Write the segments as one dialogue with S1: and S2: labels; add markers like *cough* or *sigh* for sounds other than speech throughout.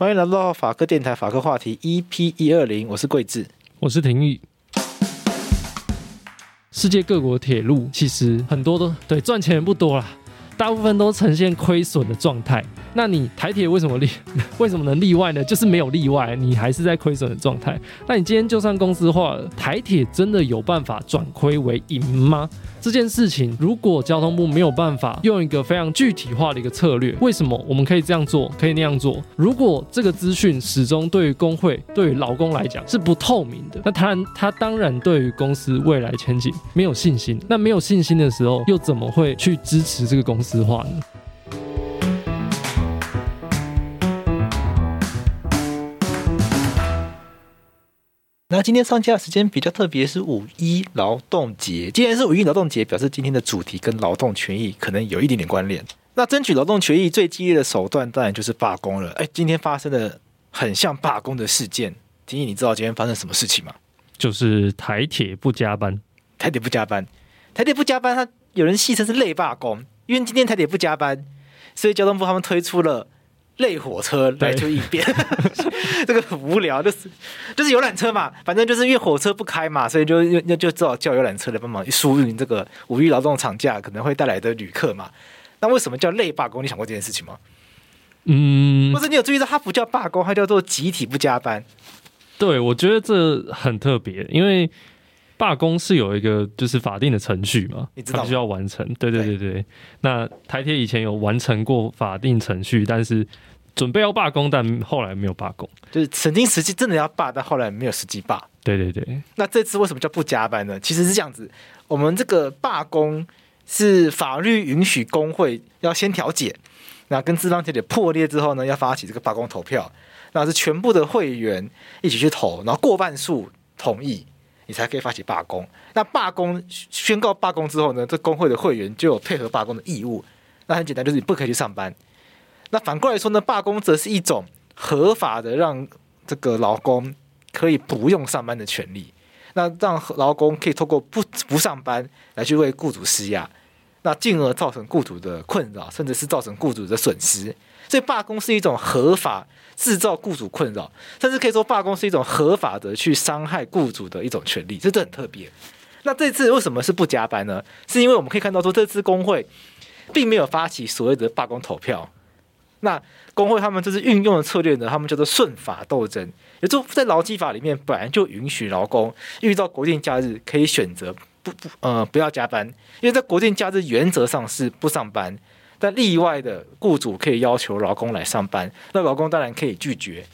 S1: 欢迎来到法科电台法科话题 EP 一二零，我是桂智，
S2: 我是廷玉。世界各国铁路其实很多都对赚钱不多啦，大部分都呈现亏损的状态。那你台铁为什么例 *laughs* 为什么能例外呢？就是没有例外，你还是在亏损的状态。那你今天就算公司化了，台铁真的有办法转亏为盈吗？这件事情，如果交通部没有办法用一个非常具体化的一个策略，为什么我们可以这样做，可以那样做？如果这个资讯始终对于工会、对于劳工来讲是不透明的，那他他当然对于公司未来前景没有信心。那没有信心的时候，又怎么会去支持这个公司化呢？
S1: 那今天上架的时间比较特别，是五一劳动节。既然是五一劳动节，表示今天的主题跟劳动权益可能有一点点关联。那争取劳动权益最激烈的手段，当然就是罢工了。哎，今天发生的很像罢工的事件。廷义，你知道今天发生什么事情吗？
S2: 就是台铁不加班。
S1: 台铁不加班，台铁不加班，他有人戏称是累罢工，因为今天台铁不加班，所以交通部他们推出了。类火车来就一边，*laughs* 这个很无聊，就是就是游览车嘛，反正就是因为火车不开嘛，所以就就就只好叫游览车来帮忙疏运这个五一劳动长假可能会带来的旅客嘛。那为什么叫类罢工？你想过这件事情吗？嗯，或者你有注意到它不叫罢工，它叫做集体不加班？
S2: 对，我觉得这很特别，因为。罢工是有一个就是法定的程序嘛，你知道，需要完成。对对对对，对，那台铁以前有完成过法定程序，但是准备要罢工，但后来没有罢工，
S1: 就是曾经实际真的要罢，但后来没有实际罢。
S2: 对对对。
S1: 那这次为什么叫不加班呢？其实是这样子，我们这个罢工是法律允许工会要先调解，那跟资方调解破裂之后呢，要发起这个罢工投票，那是全部的会员一起去投，然后过半数同意。你才可以发起罢工。那罢工宣告罢工之后呢，这工会的会员就有配合罢工的义务。那很简单，就是你不可以去上班。那反过来说呢，罢工则是一种合法的让这个劳工可以不用上班的权利。那让劳工可以透过不不上班来去为雇主施压，那进而造成雇主的困扰，甚至是造成雇主的损失。所以罢工是一种合法。制造雇主困扰，甚至可以说罢工是一种合法的去伤害雇主的一种权利，这都很特别。那这次为什么是不加班呢？是因为我们可以看到说，这次工会并没有发起所谓的罢工投票。那工会他们这次运用的策略呢，他们叫做顺法斗争，也就在劳基法里面本来就允许劳工遇到国定假日可以选择不不呃不要加班，因为在国定假日原则上是不上班。但例外的雇主可以要求劳工来上班，那劳工当然可以拒绝。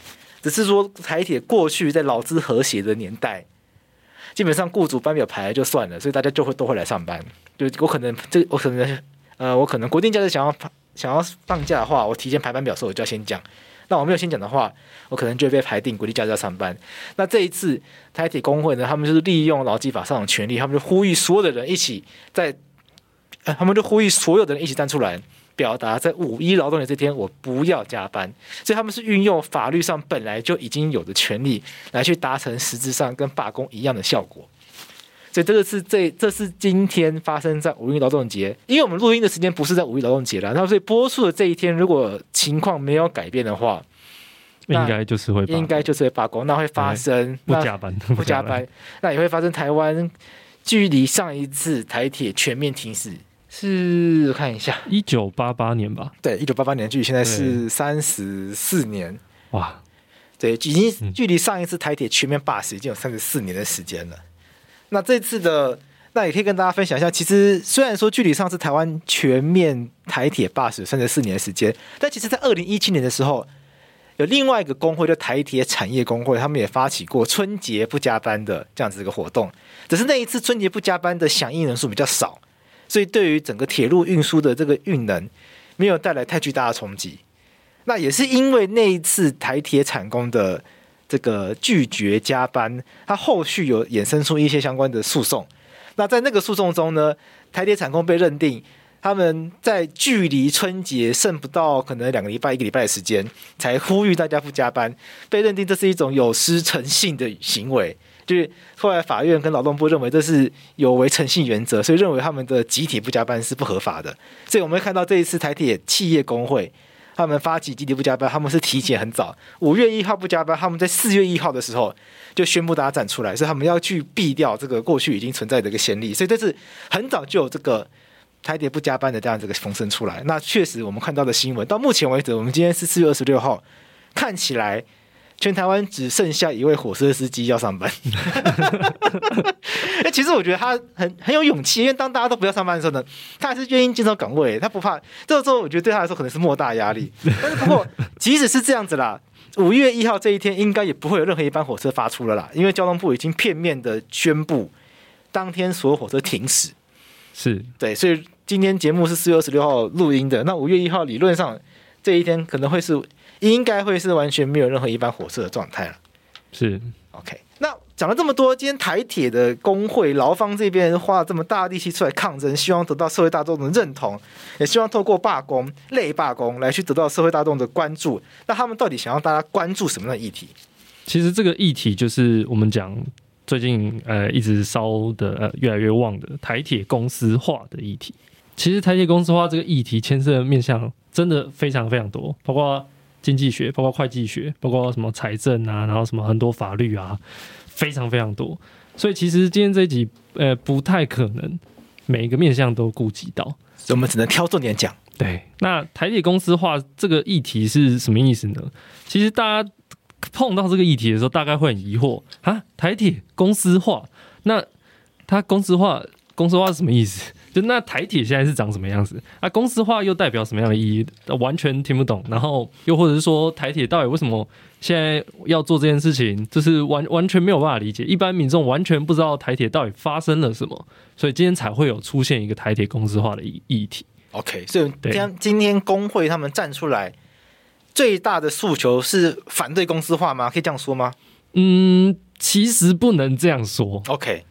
S1: 只是说台铁过去在劳资和谐的年代，基本上雇主班表排就算了，所以大家就会都会来上班。就我可能这我可能呃我可能国定假日想要想要放假的话，我提前排班表的时候我就要先讲。那我没有先讲的话，我可能就会被排定国定假日要上班。那这一次台铁工会呢，他们就是利用劳基法上的权利，他们就呼吁所有的人一起在，他们就呼吁所有的人一起站出来。表达在五一劳动节这天，我不要加班，所以他们是运用法律上本来就已经有的权利来去达成实质上跟罢工一样的效果。所以这个是这这是今天发生在五一劳动节，因为我们录音的时间不是在五一劳动节了，那所以播出的这一天，如果情况没有改变的话，
S2: 应该就是会
S1: 应该就是会罢工，那会发生
S2: 不加班
S1: 不加班，那也会发生台湾距离上一次台铁全面停驶。是我看一下，
S2: 一九八八年吧？
S1: 对，一九八八年距离现在是三十四年。
S2: 哇，
S1: 对，已经距离上一次台铁全面罢驶已经有三十四年的时间了。那这次的，那也可以跟大家分享一下。其实虽然说距离上次台湾全面台铁罢驶三十四年的时间，但其实在二零一七年的时候，有另外一个工会，就台铁产业工会，他们也发起过春节不加班的这样子一个活动。只是那一次春节不加班的响应人数比较少。所以，对于整个铁路运输的这个运能，没有带来太巨大的冲击。那也是因为那一次台铁产工的这个拒绝加班，它后续有衍生出一些相关的诉讼。那在那个诉讼中呢，台铁产工被认定他们在距离春节剩不到可能两个礼拜、一个礼拜的时间，才呼吁大家不加班，被认定这是一种有失诚信的行为。就是后来法院跟劳动部认为这是有违诚信原则，所以认为他们的集体不加班是不合法的。所以我们会看到这一次台铁企业工会，他们发起集体不加班，他们是提前很早，五月一号不加班，他们在四月一号的时候就宣布大家站出来，所以他们要去避掉这个过去已经存在的一个先例，所以这是很早就有这个台铁不加班的这样这个风声出来。那确实我们看到的新闻，到目前为止，我们今天是四月二十六号，看起来。全台湾只剩下一位火车司机要上班。*laughs* 哎，其实我觉得他很很有勇气，因为当大家都不要上班的时候呢，他还是愿意坚守岗位，他不怕。这个时候，我觉得对他来说可能是莫大压力。*laughs* 但是不过，即使是这样子啦，五月一号这一天应该也不会有任何一班火车发出了啦，因为交通部已经片面的宣布，当天所有火车停驶。
S2: 是
S1: 对，所以今天节目是四月二十六号录音的，那五月一号理论上这一天可能会是。应该会是完全没有任何一班火车的状态了。
S2: 是
S1: ，OK。那讲了这么多，今天台铁的工会劳方这边花了这么大力气出来抗争，希望得到社会大众的认同，也希望透过罢工、类罢工来去得到社会大众的关注。那他们到底想要大家关注什么样的议题？
S2: 其实这个议题就是我们讲最近呃一直烧的呃越来越旺的台铁公司化的议题。其实台铁公司化这个议题牵涉的面向真的非常非常多，包括。经济学，包括会计学，包括什么财政啊，然后什么很多法律啊，非常非常多。所以其实今天这一集，呃，不太可能每一个面向都顾及到，
S1: 所以我们只能挑重点讲。
S2: 对，那台铁公司化这个议题是什么意思呢？其实大家碰到这个议题的时候，大概会很疑惑啊，台铁公司化，那它公司化，公司化是什么意思？就那台铁现在是长什么样子？啊，公司化又代表什么样的意义？完全听不懂。然后又或者是说，台铁到底为什么现在要做这件事情？就是完完全没有办法理解。一般民众完全不知道台铁到底发生了什么，所以今天才会有出现一个台铁公司化的议议题。
S1: OK，所以今天今天工会他们站出来，最大的诉求是反对公司化吗？可以这样说吗？
S2: 嗯，其实不能这样说。
S1: OK，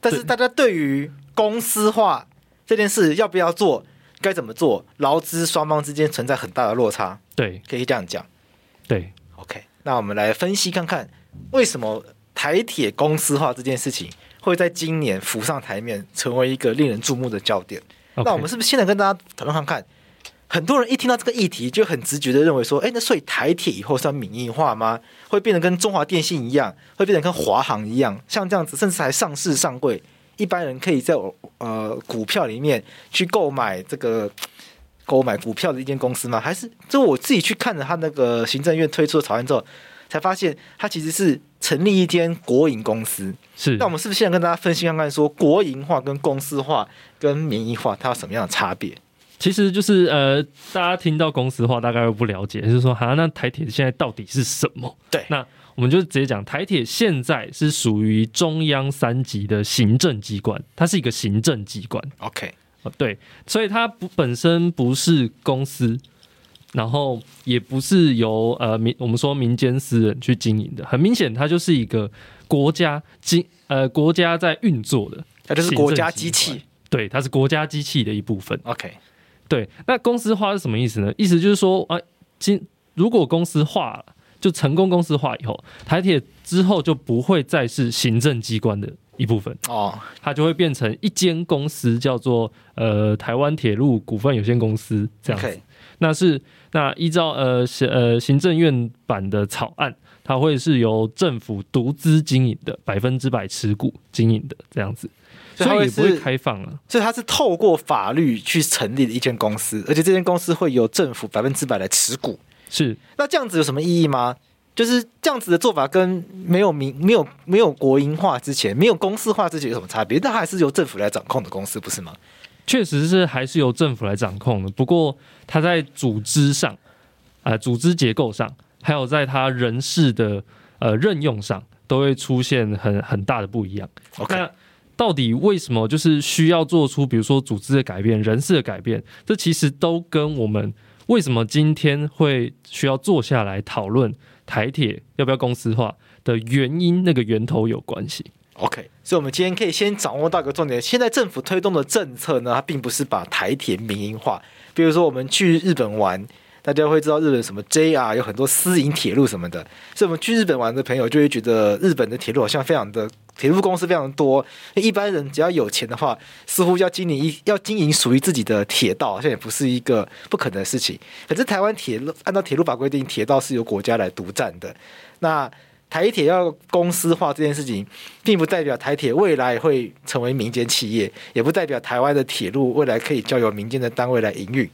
S1: 但是大家对于公司化。这件事要不要做？该怎么做？劳资双方之间存在很大的落差。
S2: 对，
S1: 可以这样讲。
S2: 对
S1: ，OK。那我们来分析看看，为什么台铁公司化这件事情会在今年浮上台面，成为一个令人注目的焦点.那我们是不是现在跟大家讨论看看？很多人一听到这个议题，就很直觉的认为说：哎，那所以台铁以后是要民营化吗？会变得跟中华电信一样，会变得跟华航一样，像这样子，甚至还上市上柜。一般人可以在呃股票里面去购买这个购买股票的一间公司吗？还是就我自己去看了他那个行政院推出的草案之后，才发现他其实是成立一间国营公司。
S2: 是，
S1: 那我们是不是现在跟大家分析看看，说国营化跟公司化跟民营化它有什么样的差别？
S2: 其实就是呃，大家听到公司化大概会不了解，就是说，好，那台铁现在到底是什么？
S1: 对，
S2: 那。我们就直接讲，台铁现在是属于中央三级的行政机关，它是一个行政机关。
S1: OK，
S2: 对，所以它不本身不是公司，然后也不是由呃民我们说民间私人去经营的，很明显，它就是一个国家经呃国家在运作的，
S1: 它就是国家机器，
S2: 对，它是国家机器的一部分。
S1: OK，
S2: 对，那公司化是什么意思呢？意思就是说啊，今如果公司化了。就成功公司化以后，台铁之后就不会再是行政机关的一部分哦，它就会变成一间公司，叫做呃台湾铁路股份有限公司这样子。Okay. 那是那依照呃行呃行政院版的草案，它会是由政府独资经营的，百分之百持股经营的这样子，所以也不会开放了。
S1: 所以它是透过法律去成立的一间公司，而且这间公司会由政府百分之百来持股。
S2: 是，
S1: 那这样子有什么意义吗？就是这样子的做法，跟没有民、没有没有国营化之前、没有公司化之前有什么差别？那还是由政府来掌控的公司，不是吗？
S2: 确实是还是由政府来掌控的，不过它在组织上、呃，组织结构上，还有在它人事的呃任用上，都会出现很很大的不一样。
S1: OK，
S2: 那到底为什么就是需要做出比如说组织的改变、人事的改变？这其实都跟我们。为什么今天会需要坐下来讨论台铁要不要公司化的原因？那个源头有关系。
S1: OK，所以我们今天可以先掌握到一个重点：现在政府推动的政策呢，它并不是把台铁民营化。比如说，我们去日本玩，大家会知道日本什么 JR 有很多私营铁路什么的，所以我们去日本玩的朋友就会觉得日本的铁路好像非常的铁路公司非常多。一般人只要有钱的话，似乎要经营一要经营属于自己的铁道，好像也不是一个不可能的事情。可是台湾铁路按照铁路法规定，铁道是由国家来独占的。那台铁要公司化这件事情，并不代表台铁未来会成为民间企业，也不代表台湾的铁路未来可以交由民间的单位来营运。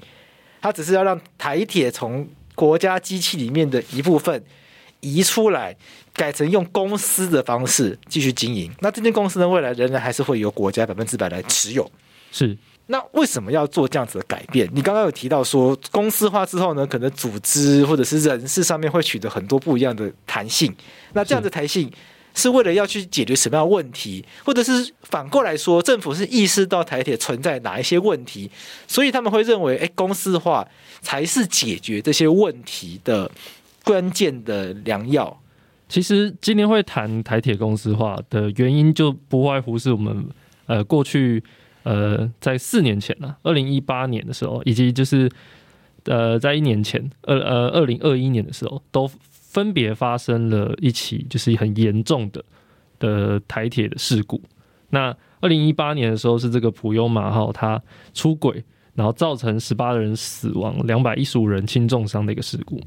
S1: 它只是要让台铁从国家机器里面的一部分移出来，改成用公司的方式继续经营。那这间公司呢，未来仍然还是会由国家百分之百来持有。
S2: 是。
S1: 那为什么要做这样子的改变？你刚刚有提到说，公司化之后呢，可能组织或者是人事上面会取得很多不一样的弹性。那这样的弹性是为了要去解决什么样的问题，或者是反过来说，政府是意识到台铁存在哪一些问题，所以他们会认为，哎，公司化才是解决这些问题的关键的良药。
S2: 其实今天会谈台铁公司化的原因，就不外乎是我们呃过去。呃，在四年前呢，二零一八年的时候，以及就是呃，在一年前，二呃二零二一年的时候，都分别发生了一起就是很严重的的台铁的事故。那二零一八年的时候是这个普悠玛号它出轨，然后造成十八人死亡，两百一十五人轻重伤的一个事故。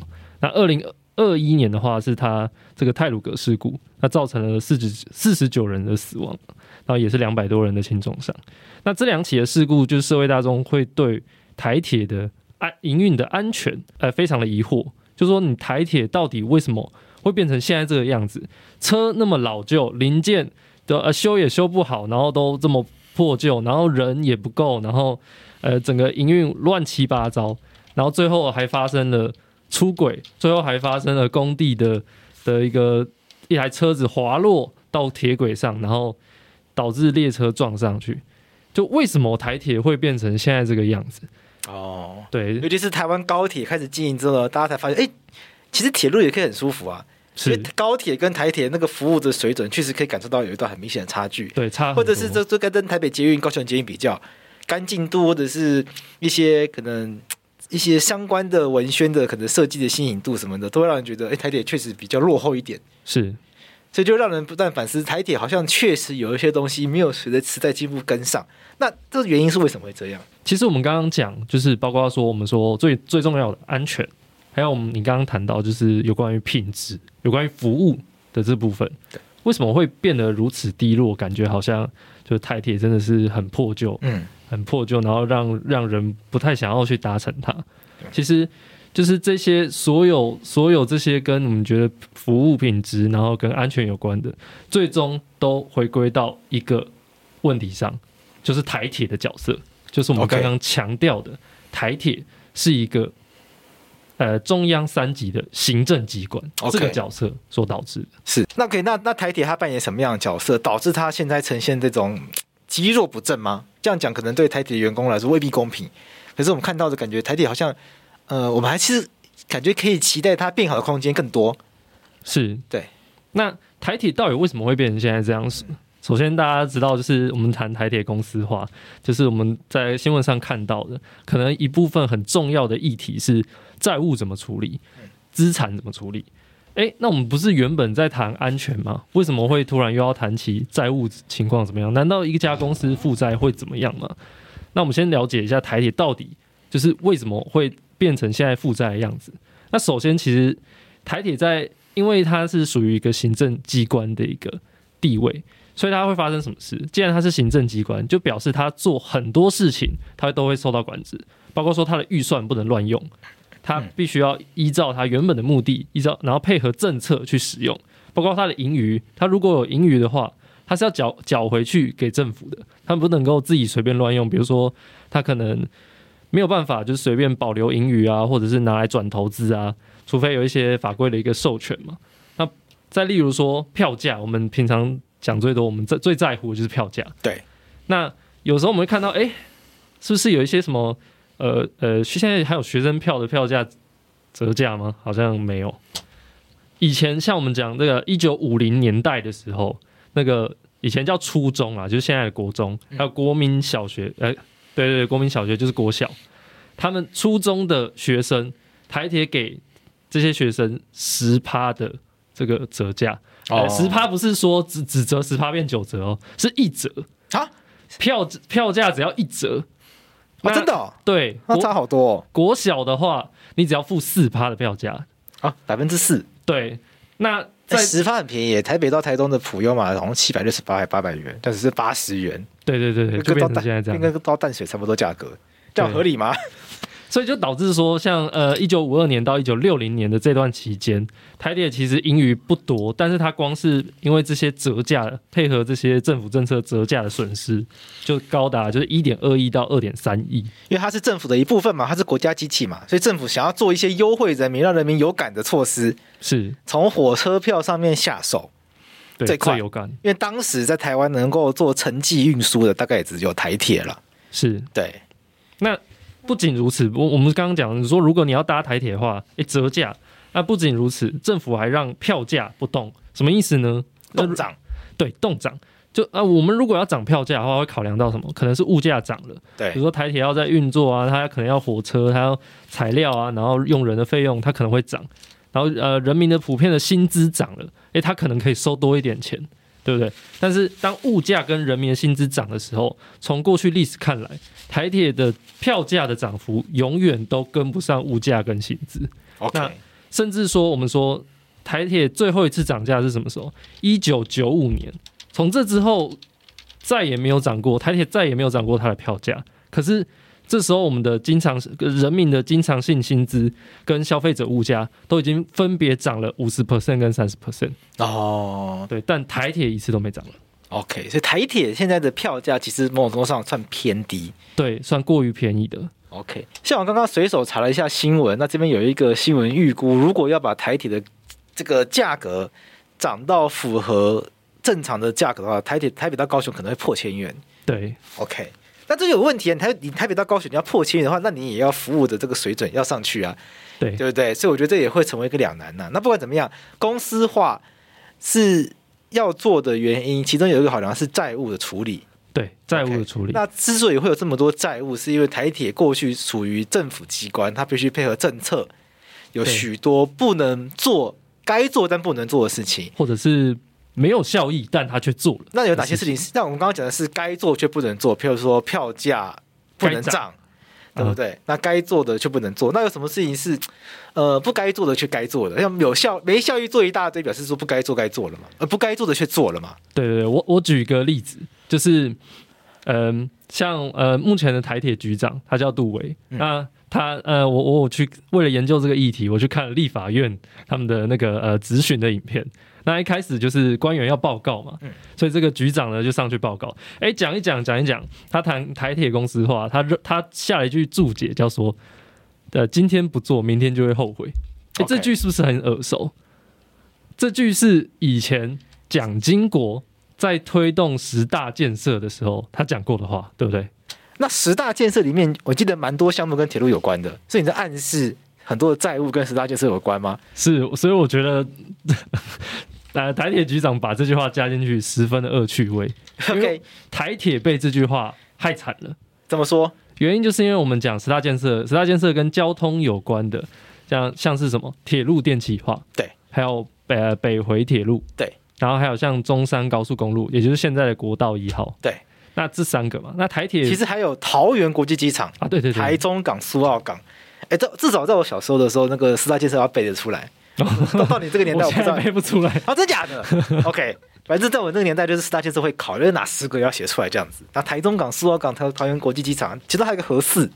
S2: 那二零二一年的话是它这个泰鲁格事故，那造成了四十四十九人的死亡。然后也是两百多人的轻重伤。那这两起的事故，就是社会大众会对台铁的安营运的安全，呃，非常的疑惑。就说，你台铁到底为什么会变成现在这个样子？车那么老旧，零件的呃修也修不好，然后都这么破旧，然后人也不够，然后呃整个营运乱七八糟，然后最后还发生了出轨，最后还发生了工地的的一个一台车子滑落到铁轨上，然后。导致列车撞上去，就为什么台铁会变成现在这个样子？
S1: 哦，
S2: 对，
S1: 尤其是台湾高铁开始经营之后，大家才发现，哎、欸，其实铁路也可以很舒服啊。所以高铁跟台铁那个服务的水准，确实可以感受到有一段很明显的差距。
S2: 对，差
S1: 或者是这这跟台北捷运、高雄捷运比较，干净度或者是一些可能 *tsk* 一些相关的文宣的可能设计的新颖度什么的，都会让人觉得，哎、欸，台铁确实比较落后一点。
S2: 是。
S1: 所以就让人不断反思，台铁好像确实有一些东西没有随着时代进步跟上。那这原因是为什么会这样？
S2: 其实我们刚刚讲，就是包括说我们说最最重要的安全，还有我们你刚刚谈到就是有关于品质、有关于服务的这部分，为什么会变得如此低落？感觉好像就是台铁真的是很破旧，嗯，很破旧，然后让让人不太想要去搭乘它。其实。就是这些所有所有这些跟我们觉得服务品质，然后跟安全有关的，最终都回归到一个问题上，就是台铁的角色，就是我们刚刚强调的，台铁是一个呃中央三级的行政机关，这个角色所导致的。
S1: 是那可以，那那台铁它扮演什么样的角色，导致它现在呈现这种积弱不振吗？这样讲可能对台铁的员工来说未必公平，可是我们看到的感觉，台铁好像。呃，我们还是感觉可以期待它变好的空间更多。
S2: 是
S1: 对。
S2: 那台铁到底为什么会变成现在这样子？首先，大家知道，就是我们谈台铁公司化，就是我们在新闻上看到的，可能一部分很重要的议题是债务怎么处理，资产怎么处理。诶，那我们不是原本在谈安全吗？为什么会突然又要谈起债务情况怎么样？难道一家公司负债会怎么样吗？那我们先了解一下台铁到底就是为什么会。变成现在负债的样子。那首先，其实台铁在，因为它是属于一个行政机关的一个地位，所以它会发生什么事？既然它是行政机关，就表示它做很多事情，它都会受到管制，包括说它的预算不能乱用，它必须要依照它原本的目的，依照然后配合政策去使用，包括它的盈余，它如果有盈余的话，它是要缴缴回去给政府的，它不能够自己随便乱用，比如说它可能。没有办法，就是随便保留盈余啊，或者是拿来转投资啊，除非有一些法规的一个授权嘛。那再例如说票价，我们平常讲最多，我们最最在乎的就是票价。
S1: 对。
S2: 那有时候我们会看到，哎，是不是有一些什么，呃呃，现在还有学生票的票价折价吗？好像没有。以前像我们讲这个一九五零年代的时候，那个以前叫初中啊，就是现在的国中，还有国民小学，呃。对对对，国民小学就是国小，他们初中的学生台铁给这些学生十趴的这个折价，呃，十趴不是说只只折十趴变九折哦，是一折啊，票票价只要一折。
S1: 啊，真的哦？
S2: 对，
S1: 那差好多哦。
S2: 国小的话，你只要付四趴的票价
S1: 啊，百分之四。
S2: 对，那在
S1: 十发很便宜，台北到台东的普悠玛好像七百六十八还八百元，但只是八十元。
S2: 对对对对，就变成现在这样，
S1: 跟到淡水差不多价格，这样合理吗？
S2: 所以就导致说，像呃一九五二年到一九六零年的这段期间，台铁其实盈余不多，但是它光是因为这些折价配合这些政府政策折价的损失，就高达就是一点二亿到二点三亿。
S1: 因为它是政府的一部分嘛，它是国家机器嘛，所以政府想要做一些优惠人民、让人民有感的措施，
S2: 是
S1: 从火车票上面下手，
S2: 对
S1: 最快
S2: 有感。
S1: 因为当时在台湾能够做城际运输的，大概也只有台铁了。
S2: 是
S1: 对，
S2: 那。不仅如此，我我们刚刚讲，你说如果你要搭台铁的话，诶，折价。那不仅如此，政府还让票价不动，什么意思呢？
S1: 动涨，
S2: 对，动涨。就啊，我们如果要涨票价的话，会考量到什么？可能是物价涨了，
S1: 对，
S2: 比如说台铁要在运作啊，它可能要火车，它要材料啊，然后用人的费用，它可能会涨。然后呃，人民的普遍的薪资涨了，诶，它可能可以收多一点钱。对不对？但是当物价跟人民的薪资涨的时候，从过去历史看来，台铁的票价的涨幅永远都跟不上物价跟薪
S1: 资。
S2: 那甚至说，我们说台铁最后一次涨价是什么时候？一九九五年。从这之后再也没有涨过，台铁再也没有涨过它的票价。可是。这时候，我们的经常人民的经常性薪资跟消费者物价都已经分别涨了五十 percent 跟三十 percent
S1: 哦，
S2: 对，但台铁一次都没涨了。
S1: OK，所以台铁现在的票价其实某种程度上算偏低，
S2: 对，算过于便宜的。
S1: OK，像我刚刚随手查了一下新闻，那这边有一个新闻预估，如果要把台铁的这个价格涨到符合正常的价格的话，台铁台北到高雄可能会破千元。
S2: 对
S1: ，OK。那这有问题啊！你台你台北到高雄你要破千元的话，那你也要服务的这个水准要上去啊，
S2: 对
S1: 对不对？所以我觉得这也会成为一个两难呐、啊。那不管怎么样，公司化是要做的原因，其中有一个考量是债务的处理。
S2: 对，债务的处理。Okay,
S1: 那之所以会有这么多债务，是因为台铁过去属于政府机关，它必须配合政策，有许多不能做该做但不能做的事情，
S2: 或者是。没有效益，但他却做了。
S1: 那有哪些事情？像我们刚刚讲的是该做却不能做，譬如说票价不能涨，对不对？嗯、那该做的却不能做。那有什么事情是呃不该做的却该做的？像有效没效益做一大堆，表示说不该做该做了嘛？呃不该做的却做了嘛？
S2: 对对对，我我举一个例子，就是嗯、呃，像呃目前的台铁局长，他叫杜伟，嗯、那他呃我我我去为了研究这个议题，我去看了立法院他们的那个呃咨询的影片。那一开始就是官员要报告嘛，所以这个局长呢就上去报告，哎，讲一讲，讲一讲，他谈台铁公司话，他他下了一句注解，叫说，呃，今天不做，明天就会后悔。哎，这句是不是很耳熟？这句是以前蒋经国在推动十大建设的时候他讲过的话，对不对？
S1: 那十大建设里面，我记得蛮多项目跟铁路有关的，所以你在暗示很多的债务跟十大建设有关吗？
S2: 是，所以我觉得。呃，台铁局长把这句话加进去，十分的恶趣味。*laughs* OK，台铁被这句话害惨了。
S1: 怎么说？
S2: 原因就是因为我们讲十大建设，十大建设跟交通有关的，像像是什么铁路电气化，
S1: 对，
S2: 还有北北回铁路，
S1: 对，
S2: 然后还有像中山高速公路，也就是现在的国道一号，
S1: 对。
S2: 那这三个嘛，那台铁
S1: 其实还有桃园国际机场
S2: 啊，对对对，
S1: 台中港、苏澳港。哎，这至少在我小时候的时候，那个四大建设要背得出来。到你这个年代，*laughs* 我不知道
S2: 背不出来
S1: 啊，真假的？*laughs* OK，反正在我那个年代，就是十大建设会考虑哪十个要写出来这样子。那台中港、苏澳港、桃桃园国际机场，其实还有一个核四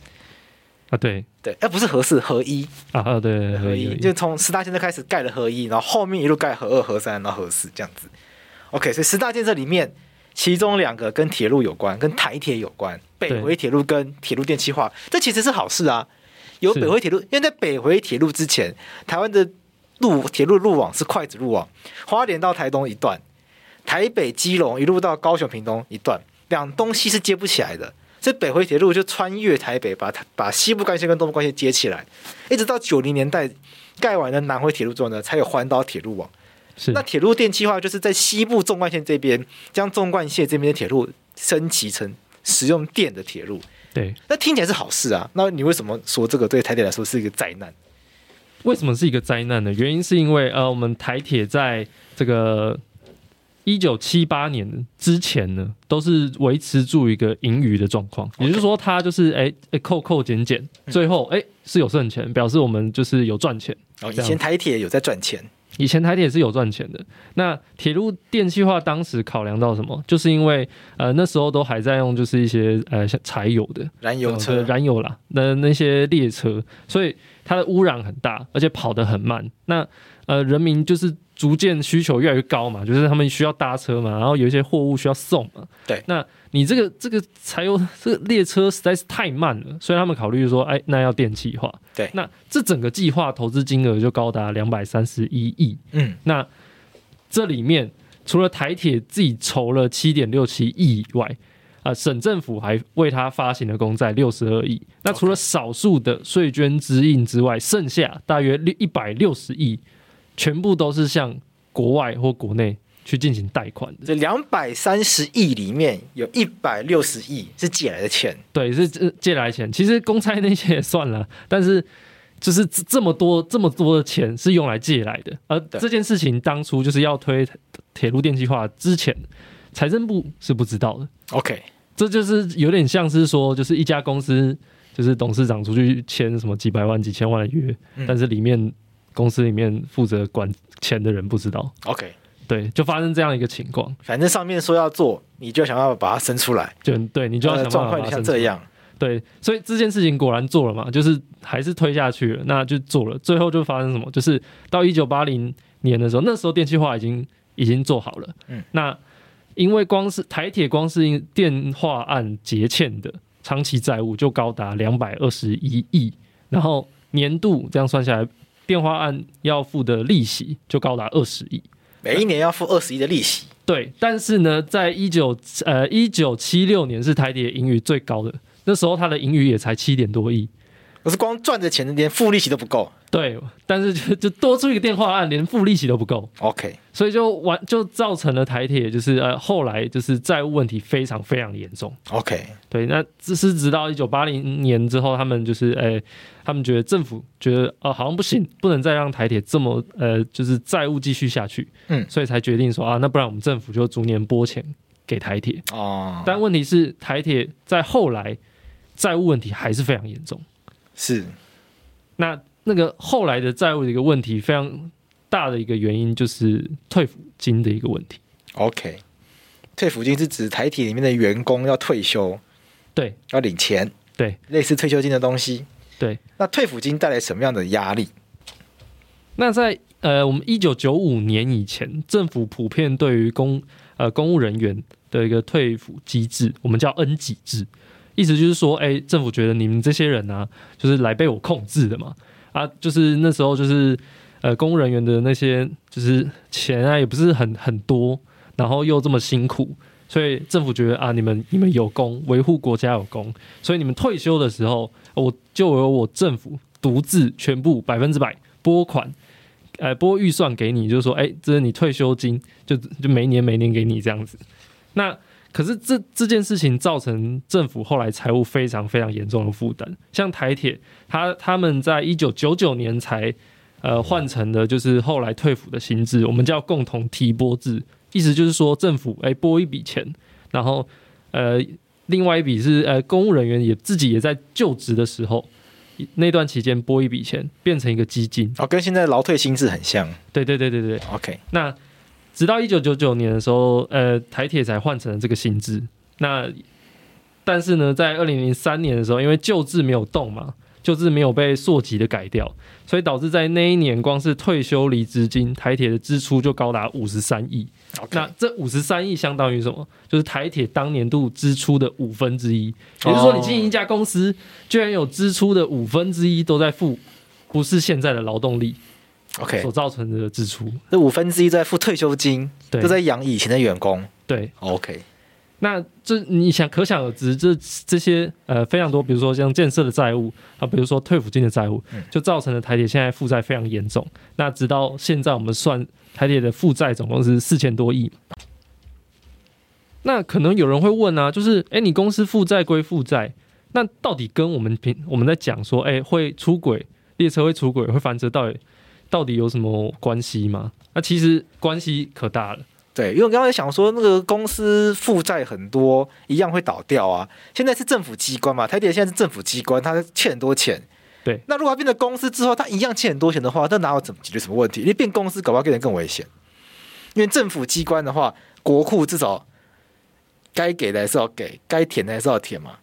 S2: 啊，对
S1: 对，哎，不是核四，核一
S2: 啊，啊，对，
S1: 核一，就从十大建设开始盖了核一，然后后面一路盖核二、核三，然后核四这样子。OK，所以十大建设里面，其中两个跟铁路有关，跟台铁有关，北回铁路跟铁路电气化，这其实是好事啊。有北回铁路，因为在北回铁路之前，台湾的路铁路路网是筷子路网，花莲到台东一段，台北基隆一路到高雄屏东一段，两东西是接不起来的，这北回铁路就穿越台北，把把西部干线跟东部干线接起来，一直到九零年代盖完了南回铁路之后呢，才有环岛铁路网。是那铁路电气化就是在西部纵贯线这边，将纵贯线这边的铁路升级成使用电的铁路。
S2: 对，
S1: 那听起来是好事啊。那你为什么说这个对台铁来说是一个灾难？
S2: 为什么是一个灾难呢？原因是因为呃，我们台铁在这个一九七八年之前呢，都是维持住一个盈余的状况，也就是说，它就是哎哎、欸、扣扣减减，最后哎、欸、是有剩钱，表示我们就是有赚钱。
S1: 哦，以前台铁有在赚钱。
S2: 以前台铁是有赚钱的，那铁路电气化当时考量到什么？就是因为呃那时候都还在用就是一些呃像柴油的
S1: 燃油车、
S2: 呃、燃油啦，那那些列车，所以它的污染很大，而且跑得很慢。那呃人民就是。逐渐需求越来越高嘛，就是他们需要搭车嘛，然后有一些货物需要送嘛。
S1: 对，
S2: 那你这个这个柴油这个列车实在是太慢了，所以他们考虑说，哎，那要电气化。
S1: 对，
S2: 那这整个计划投资金额就高达两百三十一亿。
S1: 嗯，
S2: 那这里面除了台铁自己筹了七点六七亿以外，啊、呃，省政府还为他发行了公债六十二亿。那除了少数的税捐支应之外，剩下大约六一百六十亿。全部都是向国外或国内去进行贷款的。
S1: 这两百三十亿里面有一百六十亿是借来的钱，
S2: 对，是借来的钱。其实公债那些也算了，*laughs* 但是就是这么多这么多的钱是用来借来的。而这件事情当初就是要推铁路电气化之前，财政部是不知道的。
S1: OK，
S2: 这就是有点像是说，就是一家公司，就是董事长出去签什么几百万、几千万的约，嗯、但是里面。公司里面负责管钱的人不知道
S1: ，OK，
S2: 对，就发生这样一个情况。
S1: 反正上面说要做，你就想要把它生出来，
S2: 就对你就要想办法把它生出来。
S1: 状况像这样，
S2: 对，所以这件事情果然做了嘛，就是还是推下去了，那就做了。最后就发生什么？就是到一九八零年的时候，那时候电气化已经已经做好了。
S1: 嗯，
S2: 那因为光是台铁光是电话案结欠的长期债务就高达两百二十一亿，然后年度这样算下来。电话案要付的利息就高达二十亿，
S1: 每一年要付二十亿的利息。
S2: 对，但是呢，在一九呃一九七六年是台铁盈余最高的，那时候它的盈余也才七点多亿。
S1: 可是光赚的钱，连付利息都不够。
S2: 对，但是就就多出一个电话案，连付利息都不够。
S1: OK，
S2: 所以就完就造成了台铁就是呃后来就是债务问题非常非常严重。
S1: OK，
S2: 对，那这是直到一九八零年之后，他们就是哎、欸，他们觉得政府觉得哦、呃、好像不行，不能再让台铁这么呃就是债务继续下去，
S1: 嗯，
S2: 所以才决定说啊，那不然我们政府就逐年拨钱给台铁。
S1: 哦，
S2: 但问题是台铁在后来债务问题还是非常严重。
S1: 是，
S2: 那那个后来的债务的一个问题，非常大的一个原因就是退抚金的一个问题。
S1: OK，退抚金是指台体里面的员工要退休，
S2: 对，
S1: 要领钱，
S2: 对，
S1: 类似退休金的东西。
S2: 对，
S1: 那退抚金带来什么样的压力？
S2: 那在呃，我们一九九五年以前，政府普遍对于公呃公务人员的一个退抚机制，我们叫恩给制。意思就是说，哎、欸，政府觉得你们这些人啊，就是来被我控制的嘛，啊，就是那时候就是，呃，公务人员的那些就是钱啊，也不是很很多，然后又这么辛苦，所以政府觉得啊，你们你们有功，维护国家有功，所以你们退休的时候，我就由我政府独自全部百分之百拨款，呃，拨预算给你，就是说，哎、这是你退休金，就就每年每年给你这样子，那。可是这这件事情造成政府后来财务非常非常严重的负担，像台铁，他他们在一九九九年才呃换成的，就是后来退府的新制，我们叫共同提拨制，意思就是说政府哎拨一笔钱，然后呃另外一笔是呃公务人员也自己也在就职的时候那段期间拨一笔钱，变成一个基金，
S1: 哦，跟现在劳退新制很像，
S2: 对对对对对
S1: ，OK，
S2: 那。直到一九九九年的时候，呃，台铁才换成了这个新制。那但是呢，在二零零三年的时候，因为旧制没有动嘛，旧制没有被溯及的改掉，所以导致在那一年，光是退休离职金，台铁的支出就高达五十三
S1: 亿。
S2: 那这五十三亿相当于什么？就是台铁当年度支出的五分之一。也就是说，你经营一家公司，居然有支出的五分之一都在付，不是现在的劳动力。
S1: OK，
S2: 所造成的支出，
S1: 这五分之一在付退休金，
S2: 对，
S1: 都在养以前的员工。
S2: 对
S1: ，OK，
S2: 那这你想可想而知，这这些呃非常多，比如说像建设的债务啊，比如说退抚金的债务，就造成了台铁现在负债非常严重。那直到现在，我们算台铁的负债总共是四千多亿。那可能有人会问啊，就是哎，你公司负债归负债，那到底跟我们平我们在讲说，哎，会出轨？列车会出轨、会翻车，到底到底有什么关系吗？那其实关系可大了。
S1: 对，因为我刚才想说，那个公司负债很多，一样会倒掉啊。现在是政府机关嘛，台铁现在是政府机关，它欠很多钱。
S2: 对，
S1: 那如果它变成公司之后，它一样欠很多钱的话，那哪有怎么解决什么问题？因为变公司搞不好变得更危险。因为政府机关的话，国库至少该给的还是要给，该填的还是要填嘛。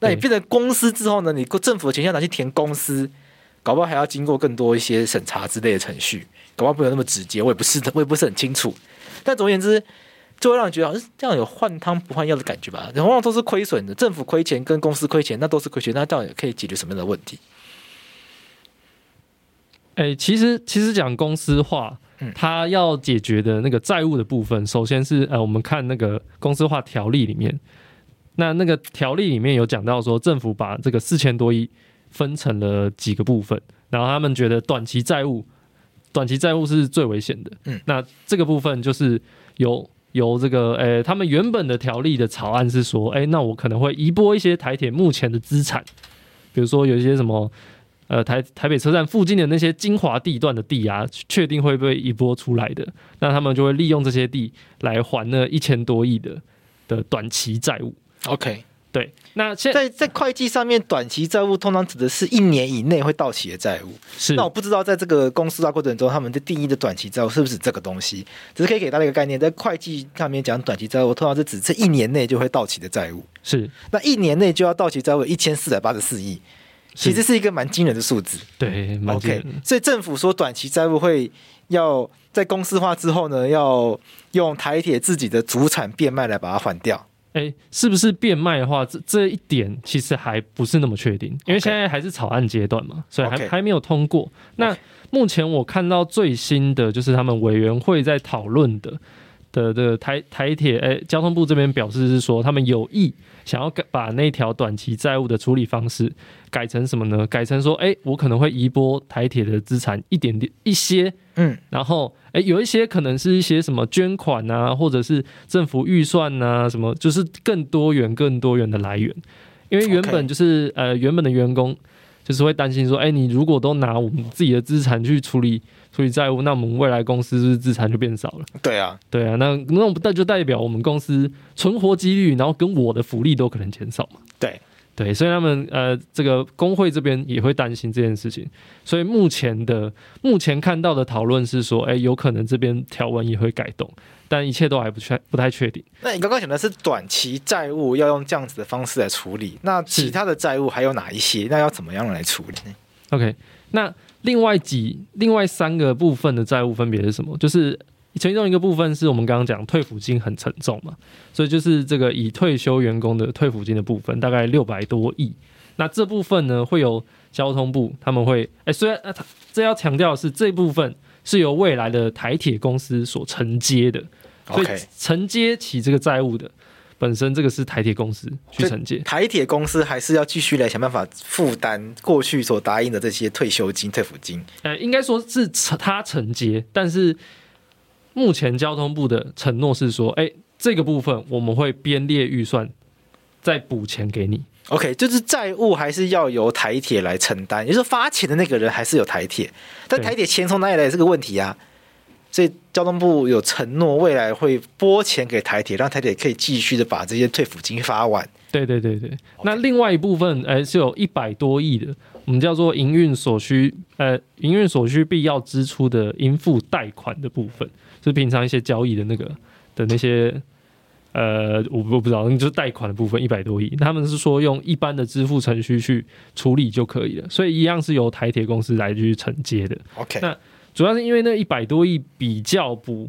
S1: 那你变成公司之后呢？你政府的钱要拿去填公司，搞不好还要经过更多一些审查之类的程序，搞不好不能那么直接。我也不是，*laughs* 我也不是很清楚。但总而言之，就会让人觉得好像这样有换汤不换药的感觉吧。往往都是亏损的，政府亏钱跟公司亏钱，那都是亏钱。那到底可以解决什么样的问题？
S2: 哎、欸，其实其实讲公司化，它要解决的那个债务的部分，首先是呃，我们看那个公司化条例里面，那那个条例里面有讲到说，政府把这个四千多亿分成了几个部分，然后他们觉得短期债务。短期债务是最危险的。嗯，那这个部分就是由由这个，诶、欸，他们原本的条例的草案是说，诶、欸，那我可能会移拨一些台铁目前的资产，比如说有一些什么，呃，台台北车站附近的那些精华地段的地啊，确定会被移拨出来的，那他们就会利用这些地来还那一千多亿的的短期债务。
S1: OK。
S2: 对，那现
S1: 在在会计上面，短期债务通常指的是一年以内会到期的债务。
S2: 是，
S1: 那我不知道在这个公司化过程中，他们的定义的短期债务是不是这个东西？只是可以给大家一个概念，在会计上面讲短期债务，通常是指这一年内就会到期的债务。
S2: 是，
S1: 那一年内就要到期债务一千四百八十四亿，其实是一个蛮惊人的数字。
S2: 对，蛮。
S1: OK，所以政府说短期债务会要在公司化之后呢，要用台铁自己的主产变卖来把它还掉。
S2: 哎，是不是变卖的话，这这一点其实还不是那么确定，因为现在还是草案阶段嘛，所以还还没有通过。那目前我看到最新的就是他们委员会在讨论的的的台台铁，哎，交通部这边表示是说，他们有意想要改把那条短期债务的处理方式改成什么呢？改成说，哎，我可能会移拨台铁的资产一点点一些。嗯，然后诶，有一些可能是一些什么捐款啊，或者是政府预算啊，什么就是更多元、更多元的来源。因为原本就是、okay. 呃，原本的员工就是会担心说，哎，你如果都拿我们自己的资产去处理处理债务，那我们未来公司是不是资产就变少了？
S1: 对啊，
S2: 对啊，那那不代就代表我们公司存活几率，然后跟我的福利都可能减少嘛？
S1: 对。
S2: 对，所以他们呃，这个工会这边也会担心这件事情，所以目前的目前看到的讨论是说，哎，有可能这边条文也会改动，但一切都还不确不太确定。
S1: 那你刚刚讲的是短期债务要用这样子的方式来处理，那其他的债务还有哪一些？那要怎么样来处理呢
S2: ？OK，那另外几另外三个部分的债务分别是什么？就是。其中一个部分是我们刚刚讲退抚金很沉重嘛，所以就是这个已退休员工的退抚金的部分，大概六百多亿。那这部分呢，会有交通部他们会，哎，虽然啊，这要强调的是这部分是由未来的台铁公司所承接的，所以承接起这个债务的本身，这个是台铁公司去承接。
S1: 台铁公司还是要继续来想办法负担过去所答应的这些退休金、退抚金。
S2: 呃，应该说是他承接，但是。目前交通部的承诺是说，哎，这个部分我们会编列预算，再补钱给你。
S1: OK，就是债务还是要由台铁来承担，也就是说发钱的那个人还是有台铁，但台铁钱从哪里来这个问题啊？所以交通部有承诺未来会拨钱给台铁，让台铁可以继续的把这些退抚金发完。
S2: 对对对对.那另外一部分，哎，是有一百多亿的，我们叫做营运所需，呃，营运所需必要支出的应付贷款的部分。是平常一些交易的那个的那些，呃，我我不知道，就是贷款的部分一百多亿，他们是说用一般的支付程序去处理就可以了，所以一样是由台铁公司来去承接的。
S1: OK，
S2: 那主要是因为那一百多亿比较不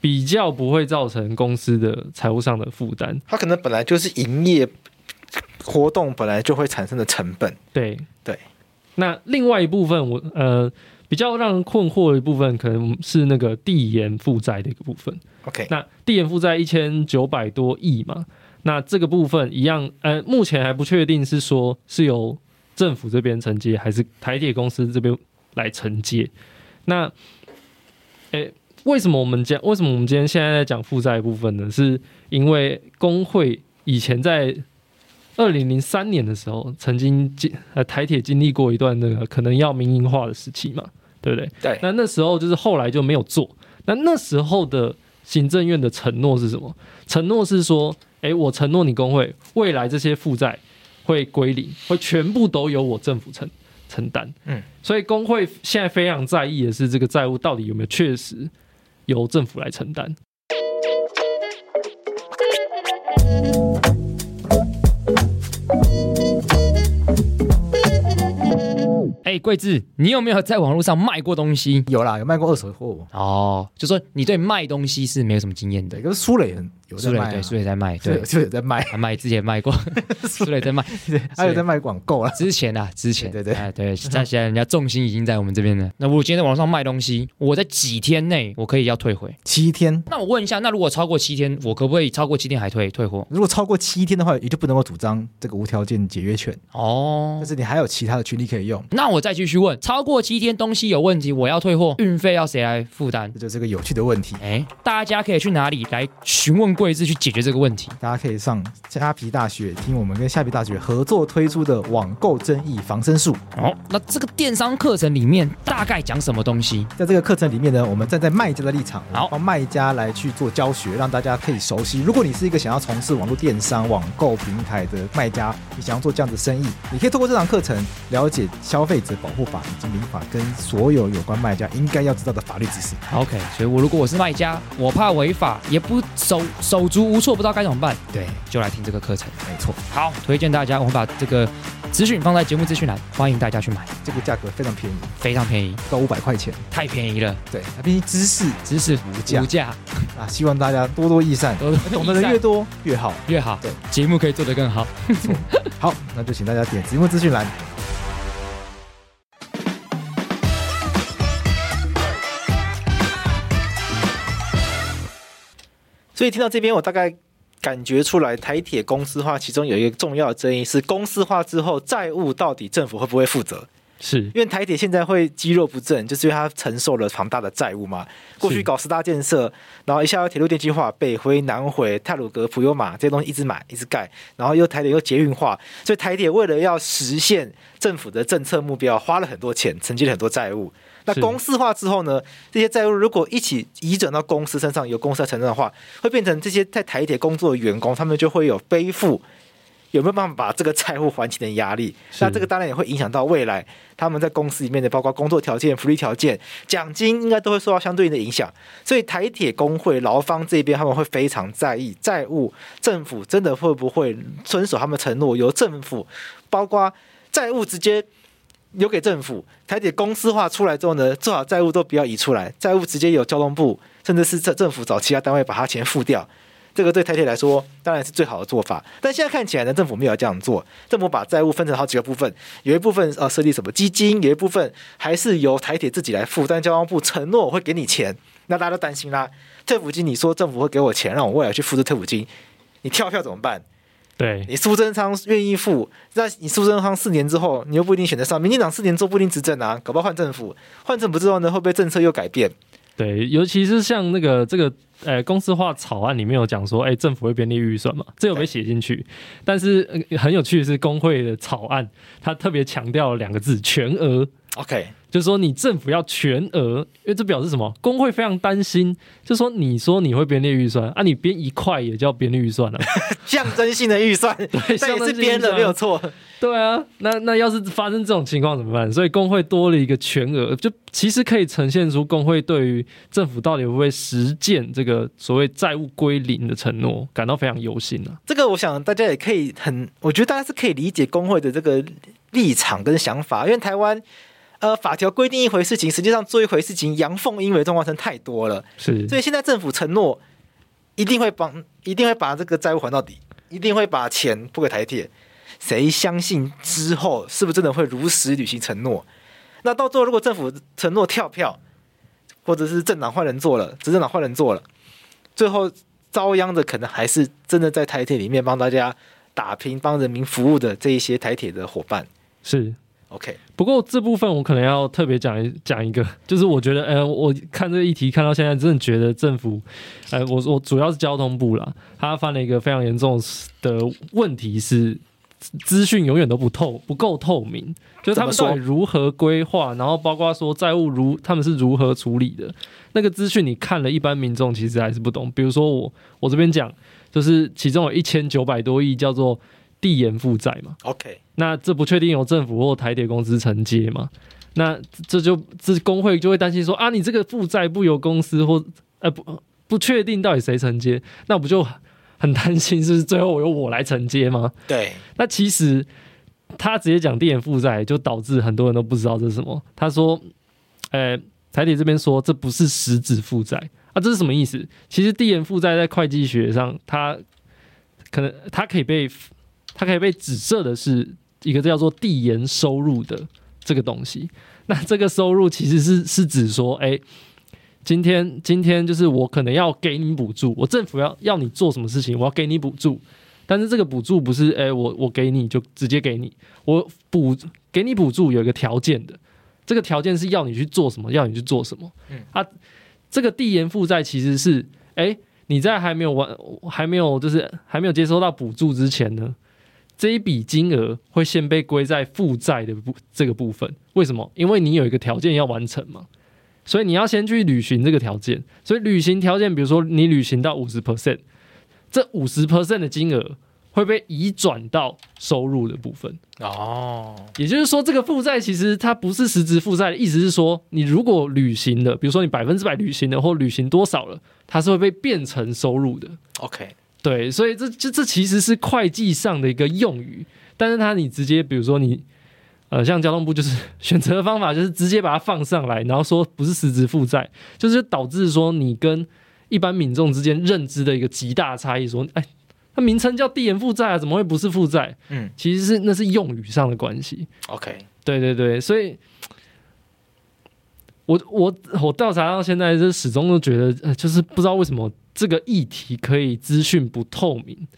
S2: 比较不会造成公司的财务上的负担，
S1: 它可能本来就是营业活动本来就会产生的成本。
S2: 对。
S1: 对，
S2: 那另外一部分我呃。比较让人困惑的一部分，可能是那个递延负债的一个部分。
S1: OK，
S2: 那递延负债一千九百多亿嘛，那这个部分一样，呃，目前还不确定是说是由政府这边承接，还是台铁公司这边来承接。那，诶、欸，为什么我们讲？为什么我们今天现在在讲负债部分呢？是因为工会以前在二零零三年的时候，曾经经呃台铁经历过一段那个可能要民营化的时期嘛，对不对？
S1: 对。
S2: 那那时候就是后来就没有做。那那时候的行政院的承诺是什么？承诺是说，哎，我承诺你工会，未来这些负债会归零，会全部都由我政府承承担。嗯。所以工会现在非常在意的是，这个债务到底有没有确实由政府来承担。
S3: 哎，桂志，你有没有在网络上卖过东西？
S1: 有啦，有卖过二手货。
S3: 哦，就说你对卖东西是没有什么经验的。
S1: 可是苏磊很有在卖、啊，
S3: 对，苏磊在卖，对，
S1: 就有在卖，
S3: 卖之前卖过，*laughs* 苏磊在卖，
S1: 对，还有在卖广告啊。
S3: 之前啊，之前，
S1: 对对
S3: 对，对，现在人家重心已经在我们这边了。那我今天在网上卖东西，我在几天内我可以要退回？
S1: 七天？
S3: 那我问一下，那如果超过七天，我可不可以超过七天还退退货？
S1: 如果超过七天的话，也就不能够主张这个无条件解约权
S3: 哦。
S1: 但是你还有其他的权利可以用。
S3: 那我再继续问，超过七天东西有问题，我要退货，运费要谁来负担？
S1: 这就是个有趣的问题。
S3: 哎，大家可以去哪里来询问贵智去解决这个问题？
S1: 大家可以上虾皮大学听我们跟虾皮大学合作推出的网购争议防身术。
S3: 哦，那这个电商课程里面大概讲什么东西？
S1: 在这个课程里面呢，我们站在卖家的立场，
S3: 好，
S1: 帮卖家来去做教学，让大家可以熟悉。如果你是一个想要从事网络电商、网购平台的卖家，你想要做这样的生意，你可以透过这堂课程了解消费者保护法以及民法跟所有有关卖家应该要知道的法律知识。
S3: OK，所以我如果我是卖家，我怕违法，也不手手足无措，不知道该怎么办。
S1: 对，
S3: 就来听这个课程，
S1: 没错。
S3: 好，推荐大家，我们把这个资讯放在节目资讯栏，欢迎大家去买。
S1: 这个价格非常便宜，
S3: 非常便宜，
S1: 不到五百块钱，
S3: 太便宜了。
S1: 对，毕竟知识
S3: 知识无价无价
S1: 啊！希望大家多多益善，多多懂得的越多越好，
S3: 越好。
S1: 对，
S3: 节目可以做得更好。
S1: 好，那就请大家点节目资讯栏。所以听到这边，我大概感觉出来，台铁公司化其中有一个重要的争议是，公司化之后债务到底政府会不会负责？
S2: 是
S1: 因为台铁现在会肌肉不振，就是因为它承受了庞大的债务嘛。过去搞十大建设，然后一下要铁路电气化，北回南回、太鲁阁、普悠玛这些东西一直买一直盖，然后又台铁又捷运化，所以台铁为了要实现政府的政策目标，花了很多钱，承接了很多债务。那公司化之后呢？这些债务如果一起移转到公司身上，由公司来承担的话，会变成这些在台铁工作的员工，他们就会有背负有没有办法把这个债务还清的压力。那这个当然也会影响到未来他们在公司里面的，包括工作条件、福利条件、奖金，应该都会受到相对应的影响。所以台铁工会劳方这边他们会非常在意债务，政府真的会不会遵守他们承诺？由政府包括债务直接。留给政府，台铁公司化出来之后呢，最好债务都不要移出来，债务直接由交通部，甚至是政政府找其他单位把它钱付掉，这个对台铁来说当然是最好的做法。但现在看起来呢，政府没有这样做，政府把债务分成好几个部分，有一部分呃设立什么基金，有一部分还是由台铁自己来负担，交通部承诺我会给你钱，那大家都担心啦，退抚金你说政府会给我钱，让我未来去付这退抚金，你跳票怎么办？
S2: 对
S1: 你苏贞昌愿意付，那你苏贞昌四年之后，你又不一定选得上。民进党四年做不一定执政啊，搞不好换政府，换政府之后呢，会不会政策又改变？
S2: 对，尤其是像那个这个呃公司化草案里面有讲说，哎，政府会编列预算嘛，这有被写进去。但是、呃、很有趣的是，工会的草案它特别强调了两个字：全额。
S1: OK。
S2: 就是说，你政府要全额，因为这表示什么？工会非常担心，就是说，你说你会编列预算啊，你编一块也叫编列预算了，*laughs*
S1: 象征性的预算，*laughs* 对，象征性编的没有错。
S2: 对啊，那那要是发生这种情况怎么办？所以工会多了一个全额，就其实可以呈现出工会对于政府到底会不会实践这个所谓债务归零的承诺感到非常忧心啊。
S1: 这个我想大家也可以很，我觉得大家是可以理解工会的这个立场跟想法，因为台湾。呃，法条规定一回事情，实际上做一回事情，阳奉阴违状况太多了。
S2: 是，
S1: 所以现在政府承诺一定会帮，一定会把这个债务还到底，一定会把钱付给台铁。谁相信之后是不是真的会如实履行承诺？那到最后，如果政府承诺跳票，或者是政党换人做了，执政党换人做了，最后遭殃的可能还是真的在台铁里面帮大家打拼、帮人民服务的这一些台铁的伙伴。
S2: 是。
S1: OK，
S2: 不过这部分我可能要特别讲一讲一个，就是我觉得，呃，我看这个议题看到现在，真的觉得政府，呃，我我主要是交通部啦，他犯了一个非常严重的问题是资讯永远都不透不够透明，就是他们到底如何规划，然后包括说债务如他们是如何处理的，那个资讯你看了一般民众其实还是不懂。比如说我我这边讲，就是其中有一千九百多亿叫做递延负债嘛
S1: ，OK，
S2: 那这不确定由政府或台铁公司承接嘛？那这就这工会就会担心说啊，你这个负债不由公司或呃不不确定到底谁承接，那不就很担心是不是最后由我来承接吗？
S1: 对，
S2: 那其实他直接讲递延负债，就导致很多人都不知道这是什么。他说，呃，台铁这边说这不是实质负债啊，这是什么意思？其实递延负债在会计学上，它可能它可以被。它可以被指涉的是一个叫做递延收入的这个东西。那这个收入其实是是指说，哎，今天今天就是我可能要给你补助，我政府要要你做什么事情，我要给你补助。但是这个补助不是，哎，我我给你就直接给你，我补给你补助有一个条件的，这个条件是要你去做什么，要你去做什么。嗯，啊，这个递延负债其实是，哎，你在还没有完，还没有就是还没有接收到补助之前呢。这一笔金额会先被归在负债的部这个部分，为什么？因为你有一个条件要完成嘛，所以你要先去履行这个条件。所以履行条件，比如说你履行到五十 percent，这五十 percent 的金额会被移转到收入的部分。哦，也就是说，这个负债其实它不是实质负债的意思是说，你如果履行了，比如说你百分之百履行了，或履行多少了，它是会被变成收入的。
S1: OK。
S2: 对，所以这这这其实是会计上的一个用语，但是它你直接比如说你，呃，像交通部就是 *laughs* 选择的方法就是直接把它放上来，然后说不是实质负债，就是导致说你跟一般民众之间认知的一个极大差异。说，哎，它名称叫递延负债啊，怎么会不是负债？嗯，其实是那是用语上的关系。
S1: OK，
S2: 对对对，所以我我我调查到现在，就始终都觉得，呃，就是不知道为什么。这个议题可以资讯不透明，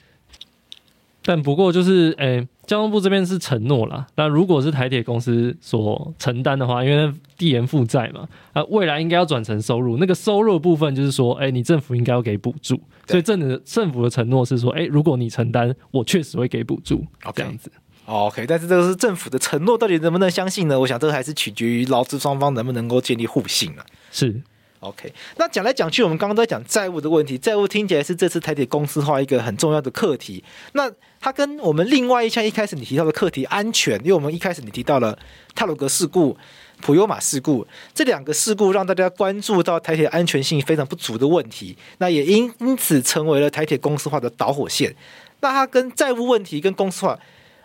S2: 但不过就是，诶，交通部这边是承诺啦。那如果是台铁公司所承担的话，因为递延负债嘛，啊，未来应该要转成收入。那个收入的部分就是说，诶，你政府应该要给补助。所以政的政府的承诺是说，诶，如果你承担，我确实会给补助。Okay. 这样子。
S1: OK，但是这个是政府的承诺，到底能不能相信呢？我想这个还是取决于劳资双方能不能够建立互信啊。
S2: 是。
S1: OK，那讲来讲去，我们刚刚都在讲债务的问题。债务听起来是这次台铁公司化一个很重要的课题。那它跟我们另外一项一开始你提到的课题安全，因为我们一开始你提到了泰鲁格事故、普悠玛事故这两个事故，让大家关注到台铁安全性非常不足的问题。那也因因此成为了台铁公司化的导火线。那它跟债务问题跟公司化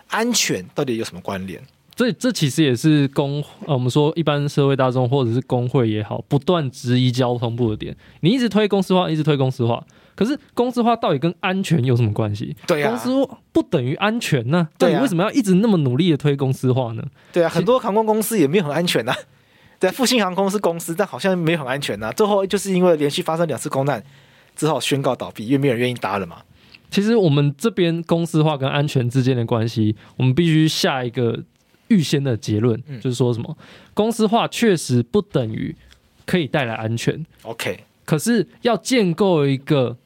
S1: 安全到底有什么关联？
S2: 这这其实也是工呃，我们说一般社会大众或者是工会也好，不断质疑交通部的点。你一直推公司化，一直推公司化，可是公司化到底跟安全有什么关系？
S1: 对啊，
S2: 公司不等于安全呢？对，你为什么要一直那么努力的推公司化呢？
S1: 对啊，很多航空公司也没有很安全呐。对，复兴航空是公司，但好像没有很安全呐。最后就是因为连续发生两次空难，只好宣告倒闭，因为没有人愿意搭了嘛。
S2: 其实我们这边公司化跟安全之间的关系，我们必须下一个。预先的结论就是说什么，公司化确实不等于可以带来安全。
S1: OK，
S2: 可是要建构一个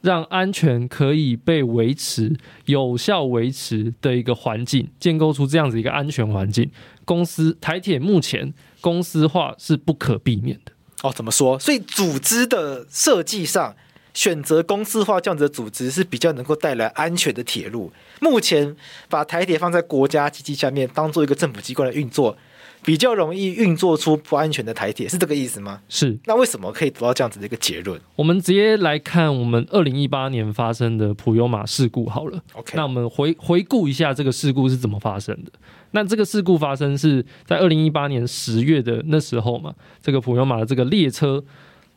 S2: 让安全可以被维持、有效维持的一个环境，建构出这样子一个安全环境，公司台铁目前公司化是不可避免的。
S1: 哦，怎么说？所以组织的设计上。选择公司化这样子的组织是比较能够带来安全的铁路。目前把台铁放在国家机器下面，当做一个政府机关来运作，比较容易运作出不安全的台铁，是这个意思吗？
S2: 是。
S1: 那为什么可以得到这样子的一个结论？
S2: 我们直接来看我们二零一八年发生的普悠马事故好了。
S1: OK，
S2: 那我们回回顾一下这个事故是怎么发生的。那这个事故发生是在二零一八年十月的那时候嘛，这个普悠马的这个列车。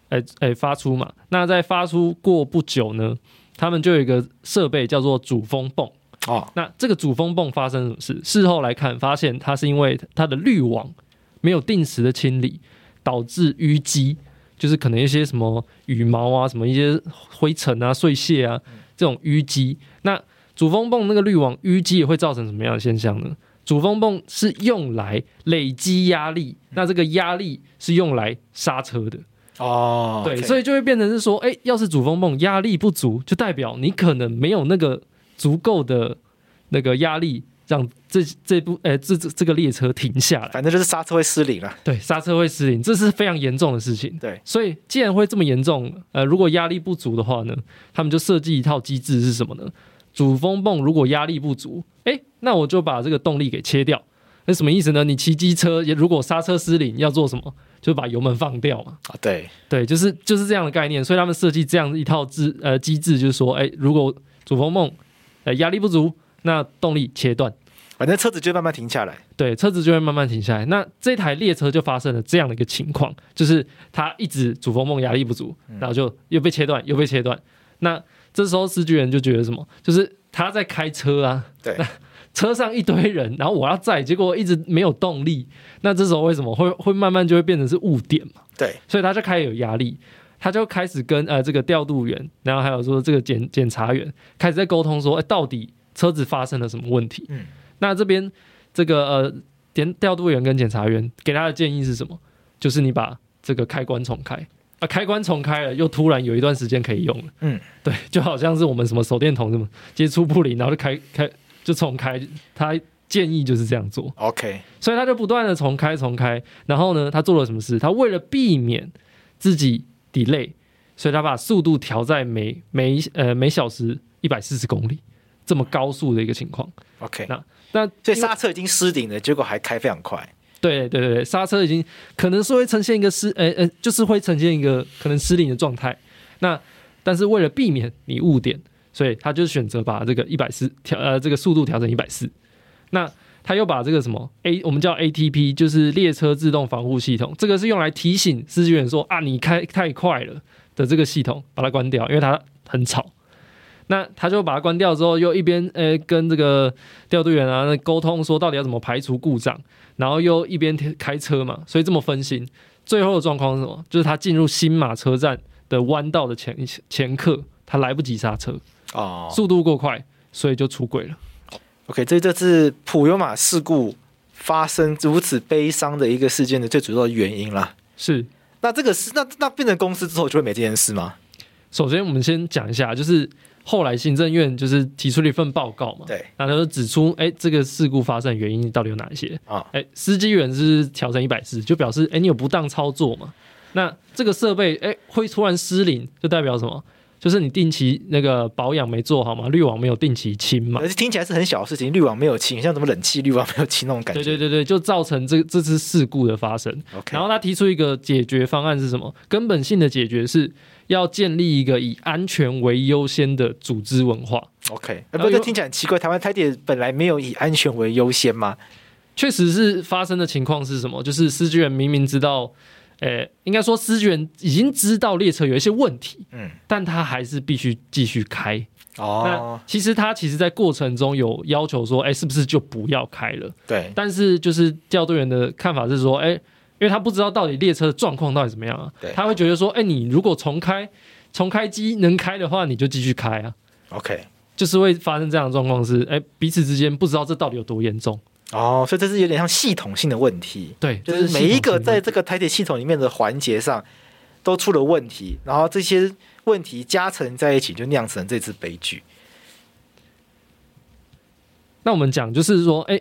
S2: 哎哎，发出嘛？那在发出过不久呢，他们就有一个设备叫做主风泵哦。那这个主风泵发生什么事？事后来看，发现它是因为它的滤网没有定时的清理，导致淤积，就是可能一些什么羽毛啊、什么一些灰尘啊、碎屑啊这种淤积。那主风泵那个滤网淤积也会造成什么样的现象呢？主风泵是用来累积压力，那这个压力是用来刹车的。
S1: 哦，
S2: 对，所以就会变成是说，哎，要是主风泵压力不足，就代表你可能没有那个足够的那个压力，让这这部呃这这这个列车停下来。
S1: 反正就是刹车会失灵了。
S2: 对，刹车会失灵，这是非常严重的事情。
S1: 对，
S2: 所以既然会这么严重，呃，如果压力不足的话呢，他们就设计一套机制是什么呢？主风泵如果压力不足，哎，那我就把这个动力给切掉。那什么意思呢？你骑机车也如果刹车失灵，要做什么？就把油门放掉嘛。
S1: 啊，对
S2: 对，就是就是这样的概念。所以他们设计这样一套制呃机制，就是说，哎，如果主风泵呃压力不足，那动力切断，
S1: 反正车子就会慢慢停下来。
S2: 对，车子就会慢慢停下来。那这台列车就发生了这样的一个情况，就是它一直主风泵压力不足，然后就又被切断，又被切断。那这时候司机员就觉得什么？就是他在开车啊。
S1: 对。
S2: 车上一堆人，然后我要载，结果一直没有动力。那这时候为什么会会慢慢就会变成是误点嘛？
S1: 对，
S2: 所以他就开始有压力，他就开始跟呃这个调度员，然后还有说这个检检查员开始在沟通说，哎，到底车子发生了什么问题？嗯，那这边这个呃点调度员跟检查员给他的建议是什么？就是你把这个开关重开啊，开关重开了，又突然有一段时间可以用了。嗯，对，就好像是我们什么手电筒什么接触不灵，然后就开开。就重开，他建议就是这样做。
S1: OK，
S2: 所以他就不断的重开重开，然后呢，他做了什么事？他为了避免自己 delay，所以他把速度调在每每呃每小时一百四十公里这么高速的一个情况。
S1: OK，
S2: 那那
S1: 所以刹车已经失灵了，结果还开非常快。
S2: 对对对对，刹车已经可能是会呈现一个失呃呃，就是会呈现一个可能失灵的状态。那但是为了避免你误点。所以他就选择把这个一百四调呃这个速度调成一百四，那他又把这个什么 A 我们叫 ATP 就是列车自动防护系统，这个是用来提醒司机员说啊你开太快了的这个系统，把它关掉，因为它很吵。那他就把它关掉之后，又一边呃跟这个调度员啊沟通说到底要怎么排除故障，然后又一边开车嘛，所以这么分心。最后的状况是什么？就是他进入新马车站的弯道的前前刻，他来不及刹车。哦，速度过快，所以就出轨了。
S1: OK，这这是普悠玛事故发生如此悲伤的一个事件的最主要的原因啦。
S2: 是，
S1: 那这个是那那变成公司之后就会没这件事吗？
S2: 首先，我们先讲一下，就是后来行政院就是提出了一份报告嘛，
S1: 对，
S2: 那他就指出，哎，这个事故发生的原因到底有哪一些啊？哎，司机员是调成一百四，就表示，哎，你有不当操作嘛？那这个设备，哎，会突然失灵，就代表什么？就是你定期那个保养没做好嘛，滤网没有定期清嘛，
S1: 而且听起来是很小的事情，滤网没有清，像什么冷气滤网没有清那种感觉。
S2: 对对对对，就造成这这次事故的发生。然后他提出一个解决方案是什么？根本性的解决是要建立一个以安全为优先的组织文化。
S1: OK，不过这听起来很奇怪，台湾台铁本来没有以安全为优先吗？
S2: 确实是发生的情况是什么？就是司机员明明知道。诶，应该说，司机员已经知道列车有一些问题，嗯，但他还是必须继续开。哦，那其实他其实，在过程中有要求说，诶，是不是就不要开了？
S1: 对。
S2: 但是，就是调度员的看法是说，诶，因为他不知道到底列车的状况到底怎么样啊，对，他会觉得说，诶，你如果重开，重开机能开的话，你就继续开啊。
S1: OK，
S2: 就是会发生这样的状况是，诶，彼此之间不知道这到底有多严重。
S1: 哦，所以这是有点像系统性的问题，
S2: 对，
S1: 就是每一个在这个台铁系统里面的环节上都出了问题，然后这些问题加成在一起，就酿成这次悲剧。
S2: 那我们讲就是说，哎，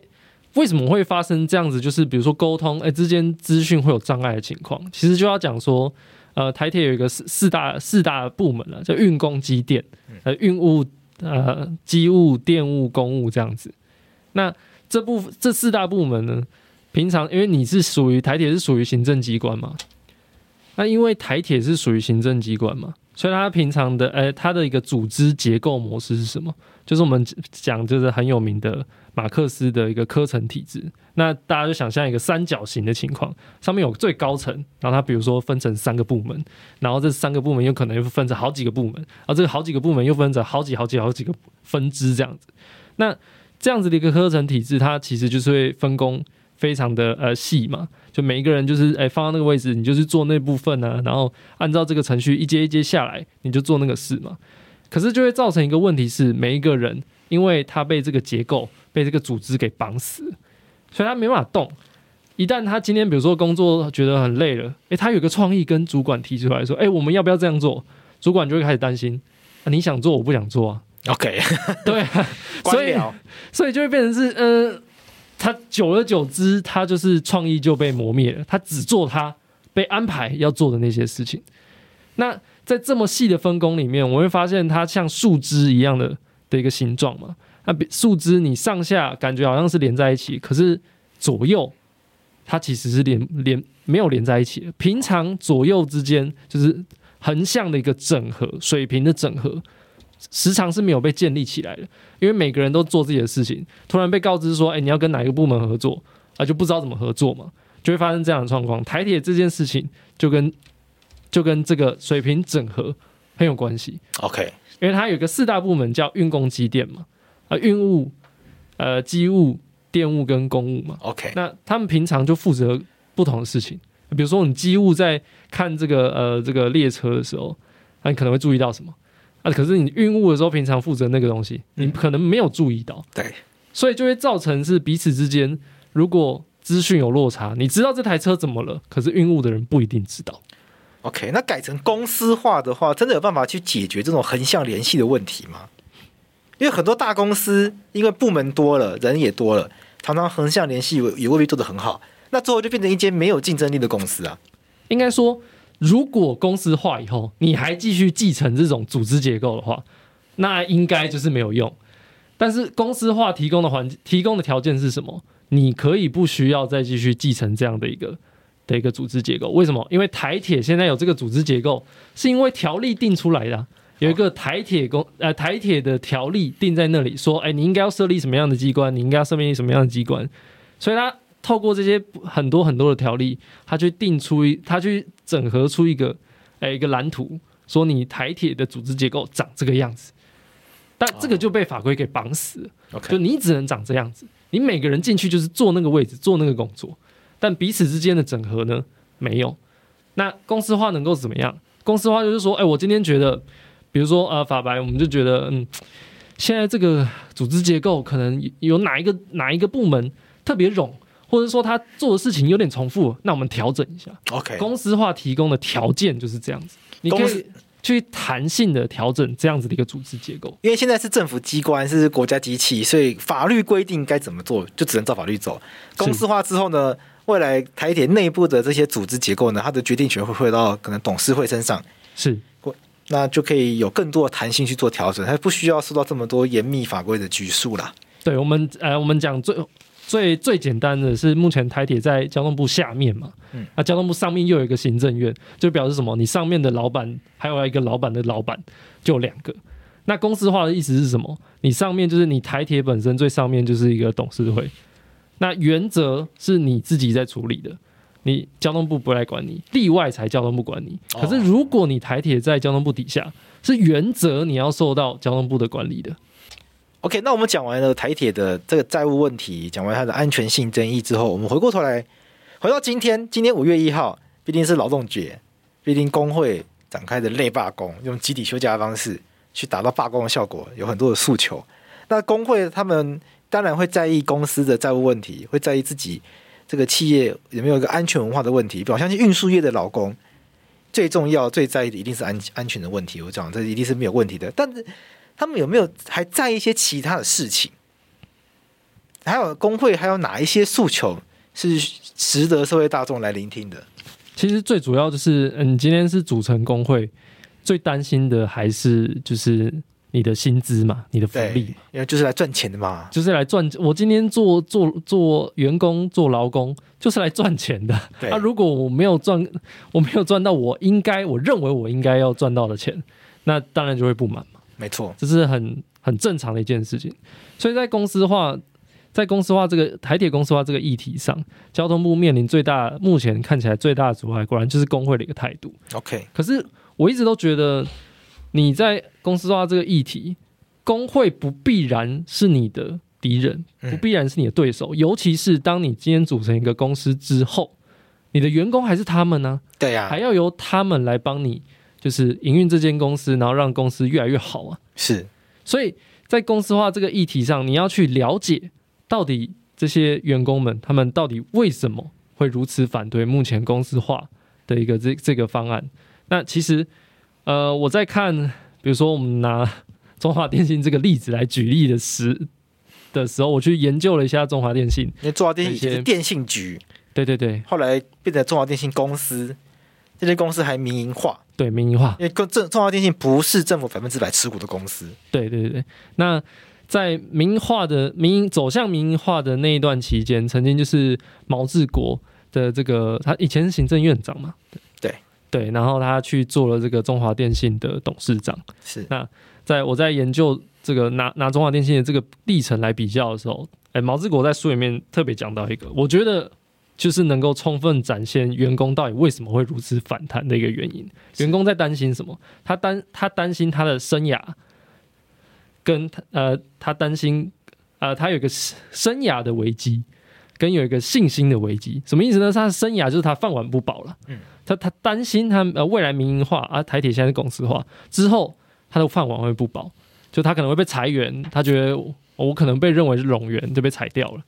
S2: 为什么会发生这样子？就是比如说沟通，哎，之间资讯会有障碍的情况，其实就要讲说，呃，台铁有一个四四大四大部门了，叫运工机电，呃，运务呃机物电务公务这样子，那。这部这四大部门呢，平常因为你是属于台铁是属于行政机关嘛，那因为台铁是属于行政机关嘛，所以它平常的诶，它的一个组织结构模式是什么？就是我们讲就是很有名的马克思的一个科层体制。那大家就想象一个三角形的情况，上面有最高层，然后它比如说分成三个部门，然后这三个部门有可能又分成好几个部门，而这个好几个部门又分成好几好几好几个分支这样子，那。这样子的一个科层体制，它其实就是会分工非常的呃细嘛，就每一个人就是哎放到那个位置，你就是做那部分呢、然后按照这个程序一阶一阶下来，你就做那个事嘛。可是就会造成一个问题是，每一个人因为他被这个结构、被这个组织给绑死，所以他没办法动。一旦他今天比如说工作觉得很累了，哎，他有个创意跟主管提出来说，哎，我们要不要这样做？主管就会开始担心，啊、你想做我不想做啊。
S1: OK，
S2: 对，*laughs* 所以所以就会变成是，呃，他久而久之，他就是创意就被磨灭了，他只做他被安排要做的那些事情。那在这么细的分工里面，我会发现它像树枝一样的的一个形状嘛。那树枝你上下感觉好像是连在一起，可是左右它其实是连连没有连在一起的。平常左右之间就是横向的一个整合，水平的整合，时常是没有被建立起来的。因为每个人都做自己的事情，突然被告知说：“哎，你要跟哪一个部门合作啊？”就不知道怎么合作嘛，就会发生这样的状况。台铁这件事情就跟就跟这个水平整合很有关系。
S1: OK，
S2: 因为它有一个四大部门叫运工机电嘛，啊运务、呃机务、电务跟公务嘛。
S1: OK，
S2: 那他们平常就负责不同的事情。比如说你机务在看这个呃这个列车的时候，那你可能会注意到什么？啊，可是你运物的时候，平常负责那个东西，你可能没有注意到。
S1: 对，
S2: 所以就会造成是彼此之间，如果资讯有落差，你知道这台车怎么了，可是运物的人不一定知道。
S1: OK，那改成公司化的话，真的有办法去解决这种横向联系的问题吗？因为很多大公司，因为部门多了，人也多了，常常横向联系也未必做得很好，那最后就变成一间没有竞争力的公司啊。
S2: 应该说，如果公司化以后，你还继续继承这种组织结构的话，那应该就是没有用。但是公司化提供的环、提供的条件是什么？你可以不需要再继续继承这样的一个。的一个组织结构，为什么？因为台铁现在有这个组织结构，是因为条例定出来的，有一个台铁公呃台铁的条例定在那里，说，哎，你应该要设立什么样的机关，你应该要设立什么样的机关，所以他透过这些很多很多的条例，他去定出一，他去整合出一个，哎，一个蓝图，说你台铁的组织结构长这个样子，但这个就被法规给绑死了，oh. 就你只能长这样子，你每个人进去就是坐那个位置，做那个工作。但彼此之间的整合呢，没有。那公司化能够怎么样？公司化就是说，哎、欸，我今天觉得，比如说呃，法白，我们就觉得，嗯，现在这个组织结构可能有哪一个哪一个部门特别冗，或者说他做的事情有点重复，那我们调整一下。
S1: OK，
S2: 公司化提供的条件就是这样子，你可以去弹性的调整这样子的一个组织结构。
S1: 因为现在是政府机关，是国家机器，所以法律规定该怎么做，就只能照法律走。公司化之后呢？未来台铁内部的这些组织结构呢，它的决定权会回到可能董事会身上，
S2: 是，
S1: 那就可以有更多的弹性去做调整，它不需要受到这么多严密法规的拘束啦。
S2: 对我们，呃，我们讲最最最简单的是，目前台铁在交通部下面嘛，嗯，那交通部上面又有一个行政院，就表示什么？你上面的老板还有一个老板的老板，就两个。那公司化的意思是什么？你上面就是你台铁本身最上面就是一个董事会。那原则是你自己在处理的，你交通部不来管你，例外才交通部管你。可是如果你台铁在交通部底下，是原则你要受到交通部的管理的。
S1: OK，那我们讲完了台铁的这个债务问题，讲完它的安全性争议之后，我们回过头来，回到今天，今天五月一号，毕竟是劳动节，必定工会展开的类罢工，用集体休假的方式去达到罢工的效果，有很多的诉求。那工会他们。当然会在意公司的债务问题，会在意自己这个企业有没有一个安全文化的问题。我相信运输业的劳工最重要、最在意的一定是安安全的问题。我讲这一定是没有问题的。但是他们有没有还在意一些其他的事情？还有工会还有哪一些诉求是值得社会大众来聆听的？
S2: 其实最主要就是，嗯，今天是组成工会，最担心的还是就是。你的薪资嘛，你的福利，
S1: 因为就是来赚钱的嘛，
S2: 就是来赚。我今天做做做员工做劳工，就是来赚钱的。那、啊、如果我没有赚，我没有赚到我应该，我认为我应该要赚到的钱，那当然就会不满嘛。
S1: 没错，
S2: 这是很很正常的一件事情。所以在公司化，在公司化这个台铁公司化这个议题上，交通部面临最大，目前看起来最大的阻碍，果然就是工会的一个态度。
S1: OK，
S2: 可是我一直都觉得。你在公司化这个议题，工会不必然是你的敌人，不必然是你的对手。尤其是当你今天组成一个公司之后，你的员工还是他们呢？
S1: 对呀，
S2: 还要由他们来帮你，就是营运这间公司，然后让公司越来越好啊。
S1: 是，
S2: 所以在公司化这个议题上，你要去了解到底这些员工们他们到底为什么会如此反对目前公司化的一个这这个方案。那其实。呃，我在看，比如说我们拿中华电信这个例子来举例的时的时候，我去研究了一下中华电信。
S1: 因为中华电信是电信局，
S2: 对对对，
S1: 后来变成中华电信公司，这些公司还民营化，
S2: 对民营化，
S1: 因为跟政中华电信不是政府百分之百持股的公司。
S2: 对对对，那在民营化的民营走向民营化的那一段期间，曾经就是毛治国的这个，他以前是行政院长嘛。对，然后他去做了这个中华电信的董事长。
S1: 是，
S2: 那在我在研究这个拿拿中华电信的这个历程来比较的时候，哎，毛治国在书里面特别讲到一个，我觉得就是能够充分展现员工到底为什么会如此反弹的一个原因。员工在担心什么？他担他担心他的生涯，跟呃他担心呃他有一个生涯的危机，跟有一个信心的危机。什么意思呢？他的生涯就是他饭碗不保了。嗯。他他担心他呃未来民营化啊，台铁现在是公司化之后，他的饭碗会不保，就他可能会被裁员，他觉得我可能被认为是冗员就被裁掉了。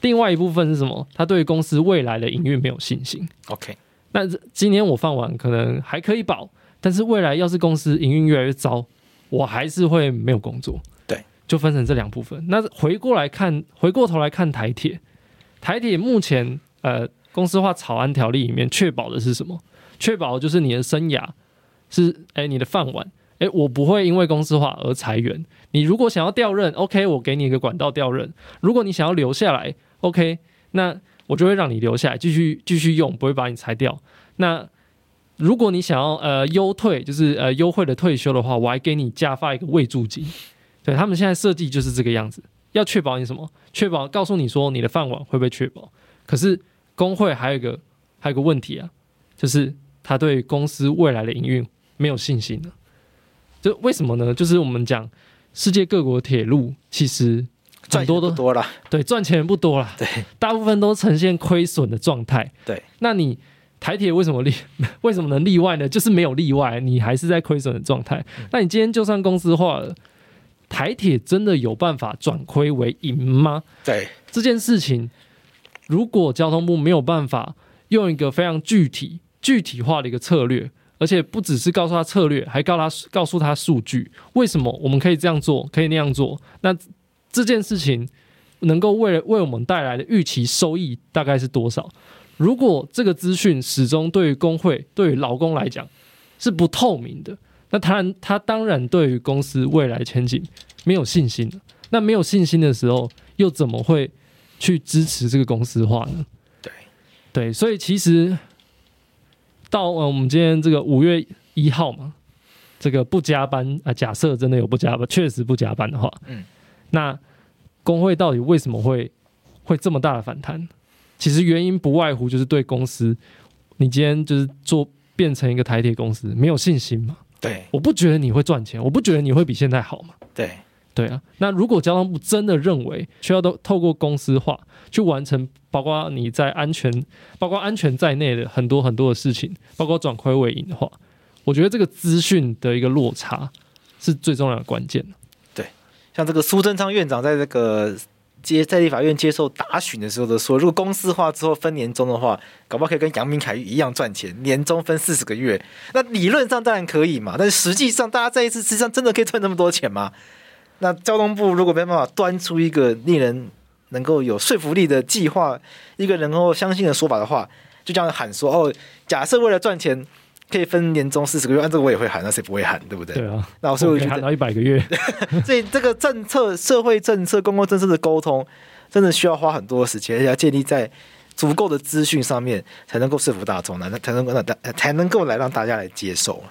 S2: 另外一部分是什么？他对公司未来的营运没有信心。
S1: OK，
S2: 那今年我饭碗可能还可以保，但是未来要是公司营运越来越糟，我还是会没有工作。
S1: 对，
S2: 就分成这两部分。那回过来看，回过头来看台铁，台铁目前呃。公司化草案条例里面确保的是什么？确保就是你的生涯是哎、欸，你的饭碗哎，我不会因为公司化而裁员。你如果想要调任，OK，我给你一个管道调任。如果你想要留下来，OK，那我就会让你留下来，继续继续用，不会把你裁掉。那如果你想要呃优退，就是呃优惠的退休的话，我还给你加发一个慰助金。对，他们现在设计就是这个样子，要确保你什么？确保告诉你说你的饭碗会被确保。可是。工会还有一个还有个问题啊，就是他对公司未来的营运没有信心了。就为什么呢？就是我们讲世界各国铁路其实很多都
S1: 多了，
S2: 对，赚钱不多了，
S1: 对，
S2: 大部分都呈现亏损的状态。
S1: 对，
S2: 那你台铁为什么例 *laughs* 为什么能例外呢？就是没有例外，你还是在亏损的状态。那你今天就算公司化了，台铁真的有办法转亏为盈吗？
S1: 对，
S2: 这件事情。如果交通部没有办法用一个非常具体、具体化的一个策略，而且不只是告诉他策略，还告他告诉他数据，为什么我们可以这样做，可以那样做？那这件事情能够为为我们带来的预期收益大概是多少？如果这个资讯始终对于工会、对于劳工来讲是不透明的，那他他当然对于公司未来前景没有信心。那没有信心的时候，又怎么会？去支持这个公司化呢？
S1: 对
S2: 对，所以其实到呃我们今天这个五月一号嘛，这个不加班啊，假设真的有不加班，确实不加班的话，嗯，那工会到底为什么会会这么大的反弹？其实原因不外乎就是对公司，你今天就是做变成一个台铁公司没有信心嘛？
S1: 对，
S2: 我不觉得你会赚钱，我不觉得你会比现在好嘛？
S1: 对。
S2: 对啊，那如果交通部真的认为需要都透过公司化去完成，包括你在安全、包括安全在内的很多很多的事情，包括转亏为盈的话，我觉得这个资讯的一个落差是最重要的关键。
S1: 对，像这个苏贞昌院长在这个接在立法院接受答询的时候都说，如果公司化之后分年终的话，搞不好可以跟杨明凯一样赚钱，年终分四十个月。那理论上当然可以嘛，但实际上大家在一次实际上真的可以赚那么多钱吗？那交通部如果没办法端出一个令人能够有说服力的计划，一个能够相信的说法的话，就这样喊说哦，假设为了赚钱可以分年终四十个月，按这个我也会喊，那谁不会喊，对不对？
S2: 对啊。
S1: 那所以我觉得
S2: 喊到一百个月，*laughs*
S1: 所以这个政策、社会政策、公共政策的沟通，真的需要花很多时间，而且要建立在足够的资讯上面，才能够说服大众，那才能够让大才能够来让大家来接受。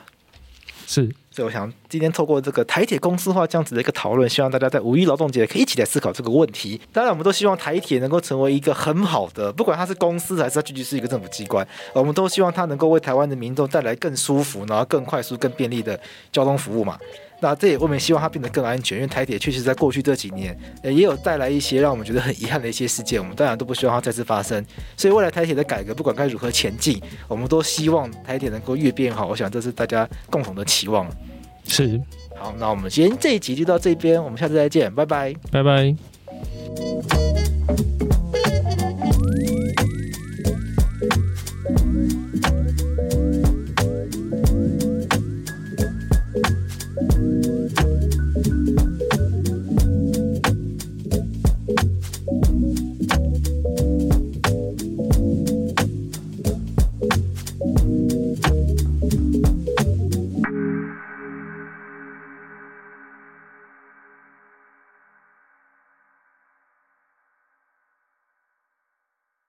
S2: 是。
S1: 所以我想今天透过这个台铁公司化这样子的一个讨论，希望大家在五一劳动节可以一起来思考这个问题。当然，我们都希望台铁能够成为一个很好的，不管它是公司还是它具体是一个政府机关，我们都希望它能够为台湾的民众带来更舒服、然后更快速、更便利的交通服务嘛。那这也我们希望它变得更安全，因为台铁确实在过去这几年，也有带来一些让我们觉得很遗憾的一些事件，我们当然都不希望它再次发生。所以未来台铁的改革，不管该如何前进，我们都希望台铁能够越变越好。我想这是大家共同的期望。
S2: 是，
S1: 好，那我们今天这一集就到这边，我们下次再见，拜拜，
S2: 拜拜。